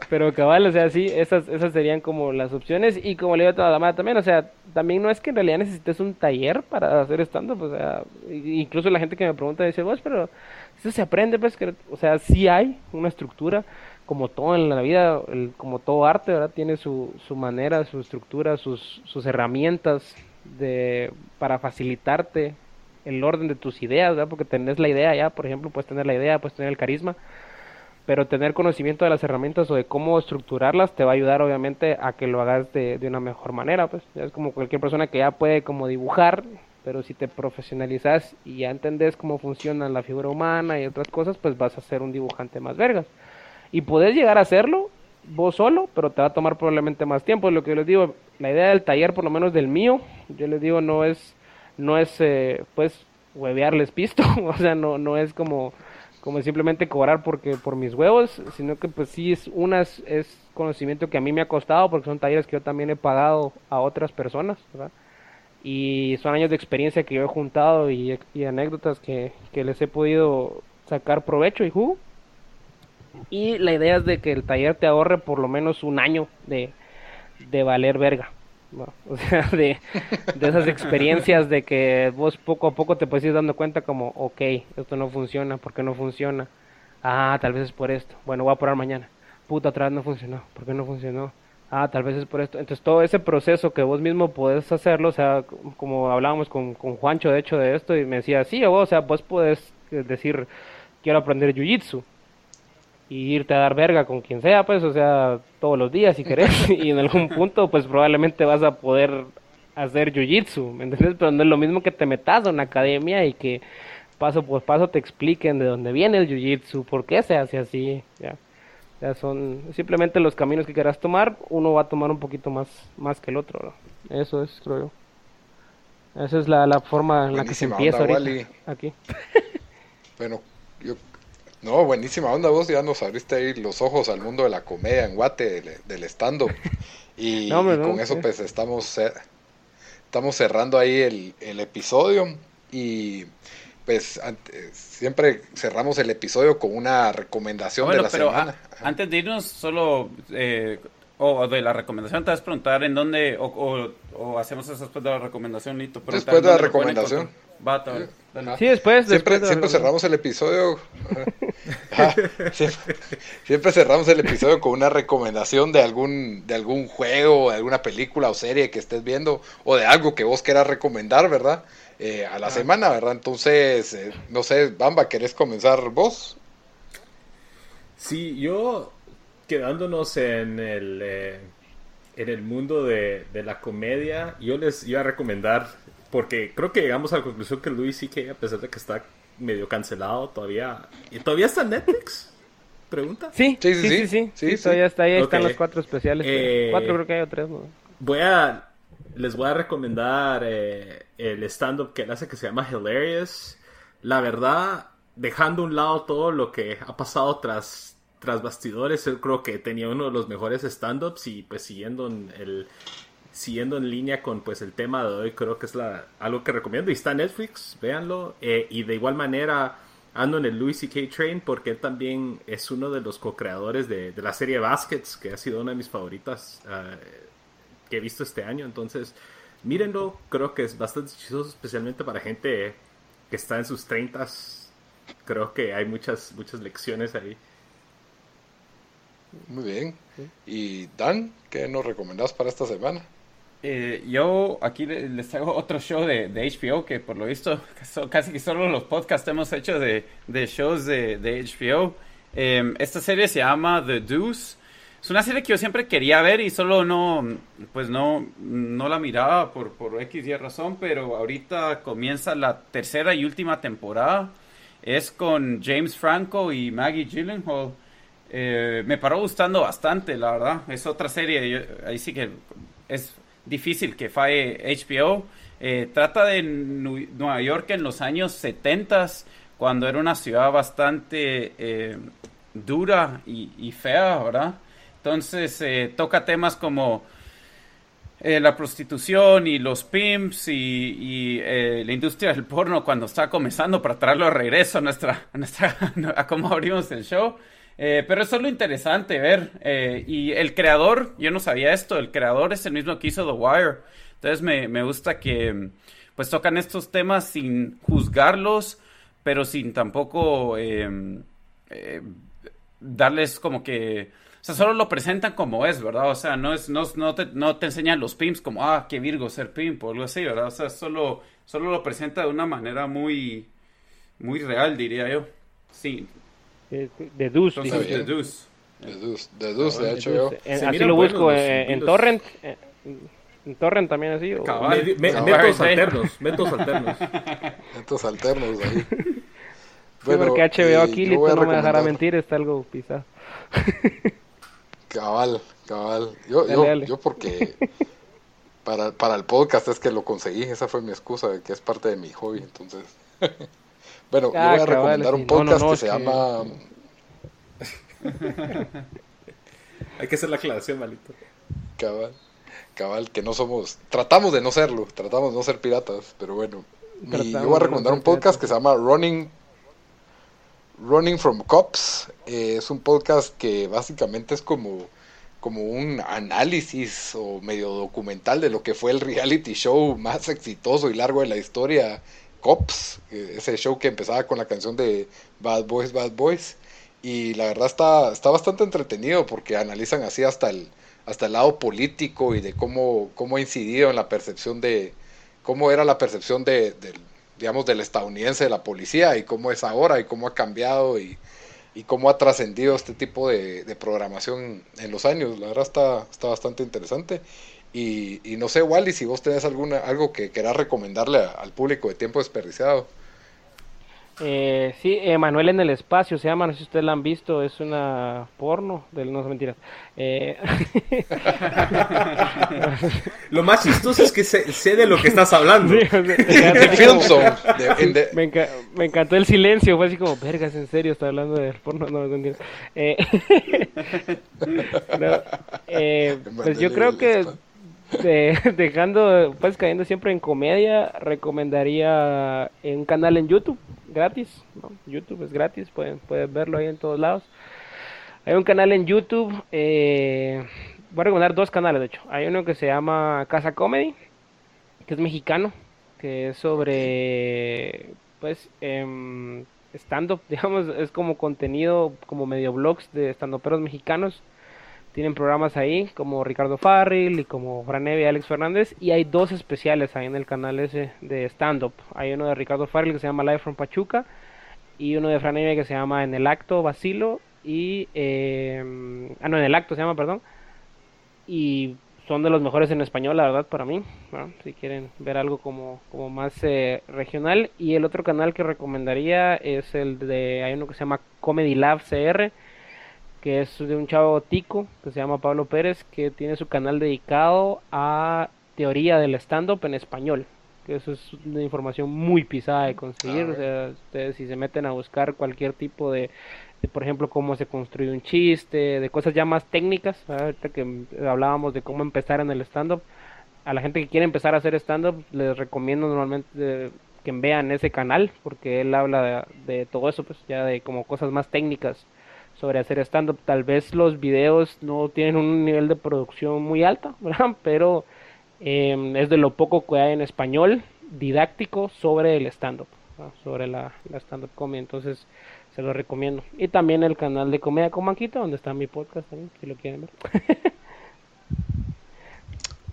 Pero cabal, o sea, sí, esas, esas serían como las opciones. Y como le digo a toda la madre también, o sea, también no es que en realidad necesites un taller para hacer stand-up, o sea, incluso la gente que me pregunta dice, vos, pero eso se aprende, pues, que, o sea, sí hay una estructura como todo en la vida, como todo arte, ¿verdad? Tiene su, su manera, su estructura, sus, sus herramientas de, para facilitarte el orden de tus ideas, ¿verdad? Porque tenés la idea ya, por ejemplo, puedes tener la idea, puedes tener el carisma, pero tener conocimiento de las herramientas o de cómo estructurarlas te va a ayudar obviamente a que lo hagas de, de una mejor manera, pues es como cualquier persona que ya puede como dibujar, pero si te profesionalizas y ya entendés cómo funciona la figura humana y otras cosas, pues vas a ser un dibujante más vergas. Y puedes llegar a hacerlo vos solo, pero te va a tomar probablemente más tiempo. Lo que yo les digo, la idea del taller, por lo menos del mío, yo les digo, no es, no es, eh, pues, huevearles pisto, o sea, no, no es como como simplemente cobrar porque por mis huevos, sino que pues sí es unas es conocimiento que a mí me ha costado porque son talleres que yo también he pagado a otras personas, ¿verdad? Y son años de experiencia que yo he juntado y, anécdotas que, les he podido sacar provecho y jugo. Y la idea es de que el taller te ahorre por lo menos un año de, de valer verga. O sea, de, esas experiencias de que vos poco a poco te puedes ir dando cuenta como, ok, esto no funciona, ¿por qué no funciona? Ah, tal vez es por esto. Bueno, voy a probar mañana. Puta, otra vez no funcionó. ¿Por qué no funcionó? Ah, tal vez es por esto. Entonces todo ese proceso que vos mismo podés hacerlo, o sea, como hablábamos con, con Juancho de hecho de esto, y me decía, sí, o sea, vos podés decir, quiero aprender Jiu-Jitsu y irte a dar verga con quien sea, pues, o sea, todos los días si querés, y en algún punto, pues probablemente vas a poder hacer jiu-jitsu, ¿me entiendes? Pero no es lo mismo que te metas a una academia y que paso por paso te expliquen de dónde viene el jiu-jitsu, por qué se hace así, ya. Ya son simplemente los caminos que quieras tomar, uno va a tomar un poquito más, más que el otro, Eso es, creo yo. Esa es la, la forma en la que se empieza ahorita, aquí. bueno, yo no, buenísima onda, vos ya nos abriste ahí los ojos al mundo de la comedia en Guate, del, stand-up. Y, con eso pues estamos, estamos cerrando ahí el, el episodio y pues siempre cerramos el episodio con una recomendación de la semana. Antes de irnos, solo eh, o de la recomendación, te vas a preguntar en dónde, o, o, hacemos eso después de la recomendación, Lito. Después de la recomendación. Va, sí, después. Siempre, siempre cerramos el episodio. Ah, siempre, cerramos el episodio con una recomendación de algún, de algún juego, de alguna película o serie que estés viendo, o de algo que vos quieras recomendar, ¿verdad? Eh, a la semana, ¿verdad? Entonces, eh, no sé, Bamba, ¿querés comenzar vos? Sí, yo quedándonos en el, eh, en el mundo de, la comedia, yo les iba a recomendar, porque creo que llegamos a la conclusión que Luis que a pesar de que está medio cancelado, todavía... ¿Y ¿Todavía está en Netflix? ¿Pregunta? Sí, sí, sí, sí, sí, todavía está ahí, están los cuatro especiales. Eh, cuatro creo que hay o tres. Voy a... Les voy a recomendar eh, el stand-up que él hace que se llama Hilarious. La verdad, dejando a un lado todo lo que ha pasado tras tras bastidores, él creo que tenía uno de los mejores stand-ups y pues siguiendo en el siguiendo en línea con pues el tema de hoy, creo que es la, algo que recomiendo y está Netflix, véanlo. Eh, y de igual manera ando en el Louis C.K. Train porque él también es uno de los co-creadores de, la serie Baskets, que ha sido una de mis favoritas eh, que he visto este año. Entonces, mírenlo, creo que es bastante chistoso, especialmente para gente que está en sus 30 Creo que hay muchas, muchas lecciones ahí. Muy bien. ¿Y Dan, qué nos recomendás para esta semana? Eh, yo aquí les traigo otro show de, HBO que por lo visto casi que solo los podcasts hemos hecho de, shows de, HBO. Em, esta serie se llama The Deuce. Es una serie que yo siempre quería ver y solo no, pues no, no la miraba por, por X y razón, pero ahorita comienza la tercera y última temporada. Es con James Franco y Maggie Gyllenhaal. Eh, me paró gustando bastante, la verdad. Es otra serie, ahí sí que es difícil que falle HBO. Eh, trata de Nueva York en los años 70, cuando era una ciudad bastante eh, dura y, fea, ¿verdad? Entonces toca temas como la prostitución y los pimps y, la industria del porno cuando está comenzando para traerlo de regreso a nuestra, a, nuestra, a cómo abrimos el show. Eh, pero eso es lo interesante ver. Eh, y el creador, yo no sabía esto, el creador es el mismo que hizo The Wire. Entonces me, me gusta que pues tocan estos temas sin juzgarlos, pero sin tampoco em, eh, darles como que... O sea, solo lo presentan como es, ¿verdad? O sea, no, es, no, no, te, no te enseñan los pimps como, ah, qué virgo ser pimp o algo así, ¿verdad? O sea, solo, solo lo presenta de una manera muy, muy real, diría yo. Sí, de Deuce. De Deuce. De Deuce, de hecho Así lo busco en Torrent. En Torrent también así. O... métodos alternos. Métodos alternos. métodos alternos ahí. Bueno, porque HBO aquí no me dejará mentir, está algo pisado. cabal, cabal. Yo, yo, yo porque para, para el podcast es que lo conseguí, esa fue mi excusa de que es parte de mi hobby, entonces. Bueno, yo ah, voy a recomendar un podcast que se llama... Hay que hacer la aclaración, malito. Cabal, cabal, que no somos... Tratamos de no serlo, tratamos de no ser piratas, pero bueno. yo voy a recomendar un podcast que se llama Running Running from Cops. Eh, es un podcast que básicamente es como, como un análisis o medio documental de lo que fue el reality show más exitoso y largo de la historia, Cops. Eh, ese show que empezaba con la canción de Bad Boys, Bad Boys. Y la verdad está, está bastante entretenido porque analizan así hasta el, hasta el lado político y de cómo, cómo ha incidido en la percepción de, cómo era la percepción de, digamos, del estadounidense de la policía y cómo es ahora y cómo ha cambiado y, y cómo ha trascendido este tipo de, de, programación en los años. La verdad está, está bastante interesante. Y, y no sé, Wally, si vos tenés alguna, algo que querás recomendarle al público de tiempo desperdiciado. Eh, sí, Emanuel en el espacio se llama, no sé si ustedes la han visto, es una porno, de, no son mentiras. Eh... lo más chistoso es que sé, de lo que estás hablando. me, encantó el silencio, fue así como, vergas, en serio, está hablando de porno, no, no entiendo. Eh... eh pues yo creo que dejando, pues cayendo siempre en comedia, recomendaría un canal en YouTube, gratis, YouTube es gratis, pueden, pueden verlo ahí en todos lados. Hay un canal en YouTube, eh, voy a recomendar dos canales de hecho. Hay uno que se llama Casa Comedy, que es mexicano, que es sobre, pues, eh, stand-up, digamos, es como contenido, como medio blogs de stand-uperos mexicanos tienen programas ahí como Ricardo Farril y como Fran y Alex Fernández. Y hay dos especiales ahí en el canal ese de stand-up. Hay uno de Ricardo Farril que se llama Live from Pachuca. Y uno de Fran que se llama En el Acto Basilo. Y. Eh, ah, no, En el Acto se llama, perdón. Y son de los mejores en español, la verdad, para mí. si quieren ver algo como, como más eh, regional. Y el otro canal que recomendaría es el de. Hay uno que se llama Comedy Lab CR que es de un chavo tico que se llama Pablo Pérez, que tiene su canal dedicado a teoría del stand-up en español. Que eso es una información muy pisada de conseguir. O sea, ustedes si se meten a buscar cualquier tipo de, por ejemplo, cómo se construye un chiste, de cosas ya más técnicas, ahorita que hablábamos de cómo empezar en el stand-up, a la gente que quiere empezar a hacer stand-up les recomiendo normalmente que vean ese canal, porque él habla de, de todo eso, pues ya de como cosas más técnicas sobre hacer stand-up. Tal vez los videos no tienen un nivel de producción muy alto, pero em, es de lo poco que hay en español didáctico sobre el stand-up, sobre la, stand-up comedy. Entonces, se lo recomiendo. Y también el canal de Comedia con Manquito, donde está mi podcast también, si lo quieren ver.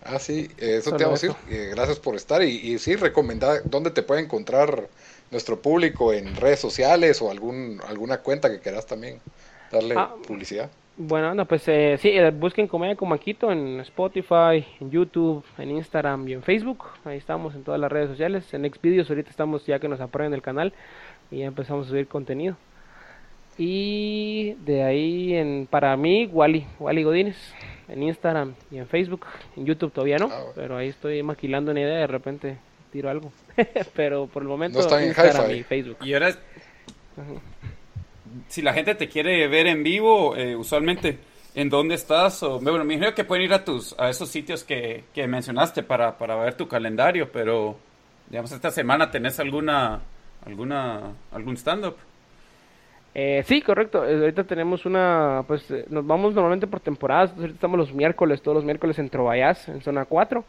ah, sí, eso te vamos a decir. Eh, gracias por estar. Y, y sí, recomendar dónde te puede encontrar nuestro público en redes sociales o algún alguna cuenta que quieras también darle ah, publicidad. Bueno, no, pues eh, sí, eh, busquen Comedia con Maquito en Spotify, en YouTube, en Instagram y en Facebook. Ahí estamos en todas las redes sociales. En Xvideos ahorita estamos ya que nos aprueben el canal y ya empezamos a subir contenido. Y de ahí en para mí Wally, Wally Godínez en Instagram y en Facebook, en YouTube todavía no, ah, pero ahí estoy maquilando una idea, de repente tiro algo. pero por el momento no en Instagram y Facebook. Y ahora si la gente te quiere ver en vivo, eh, usualmente, ¿en dónde estás? O, bueno, me imagino que pueden ir a tus a esos sitios que, que mencionaste para, para ver tu calendario, pero, digamos, esta semana tenés alguna, alguna, algún stand-up. Eh, sí, correcto. Eh, ahorita tenemos una, pues nos vamos normalmente por temporadas. Ahorita estamos los miércoles, todos los miércoles en Trovallas, en zona 4.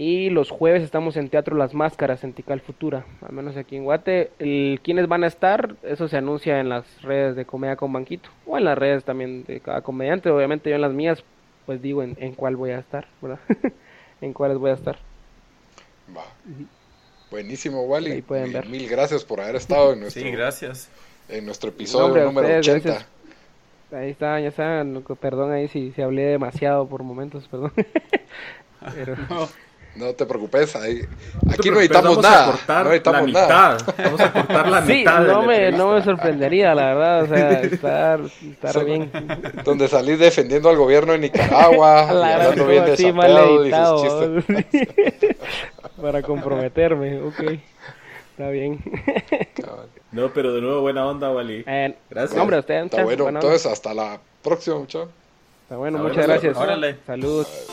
Y los jueves estamos en Teatro Las Máscaras, en Tical Futura, al menos aquí en Guate. El, ¿Quiénes van a estar? Eso se anuncia en las redes de Comedia con Banquito, o en las redes también de cada comediante. Obviamente yo en las mías, pues digo en, en cuál voy a estar, ¿verdad? en cuáles voy a estar. Va. Buenísimo, Wally. Ahí pueden ver. Mil gracias por haber estado en nuestro, sí, gracias. en nuestro episodio número 80. Ahí está, ya saben, perdón ahí si, si hablé demasiado por momentos, perdón. Pero... No te preocupes, ahí, aquí no necesitamos nada. no la nada. Vamos a cortar la sí, mitad. No me, no me sorprendería, la verdad. O sea, estar, estar bien. Donde salís defendiendo al gobierno de Nicaragua, la hablando bien de sí, mal editado, Para comprometerme, ok. Está bien. No, pero de nuevo, buena onda, Wally. Eh, gracias. Hombre, usted, Está bueno, entonces hasta la próxima, muchachos. Está bueno, muchas gracias. Órale. Saludos.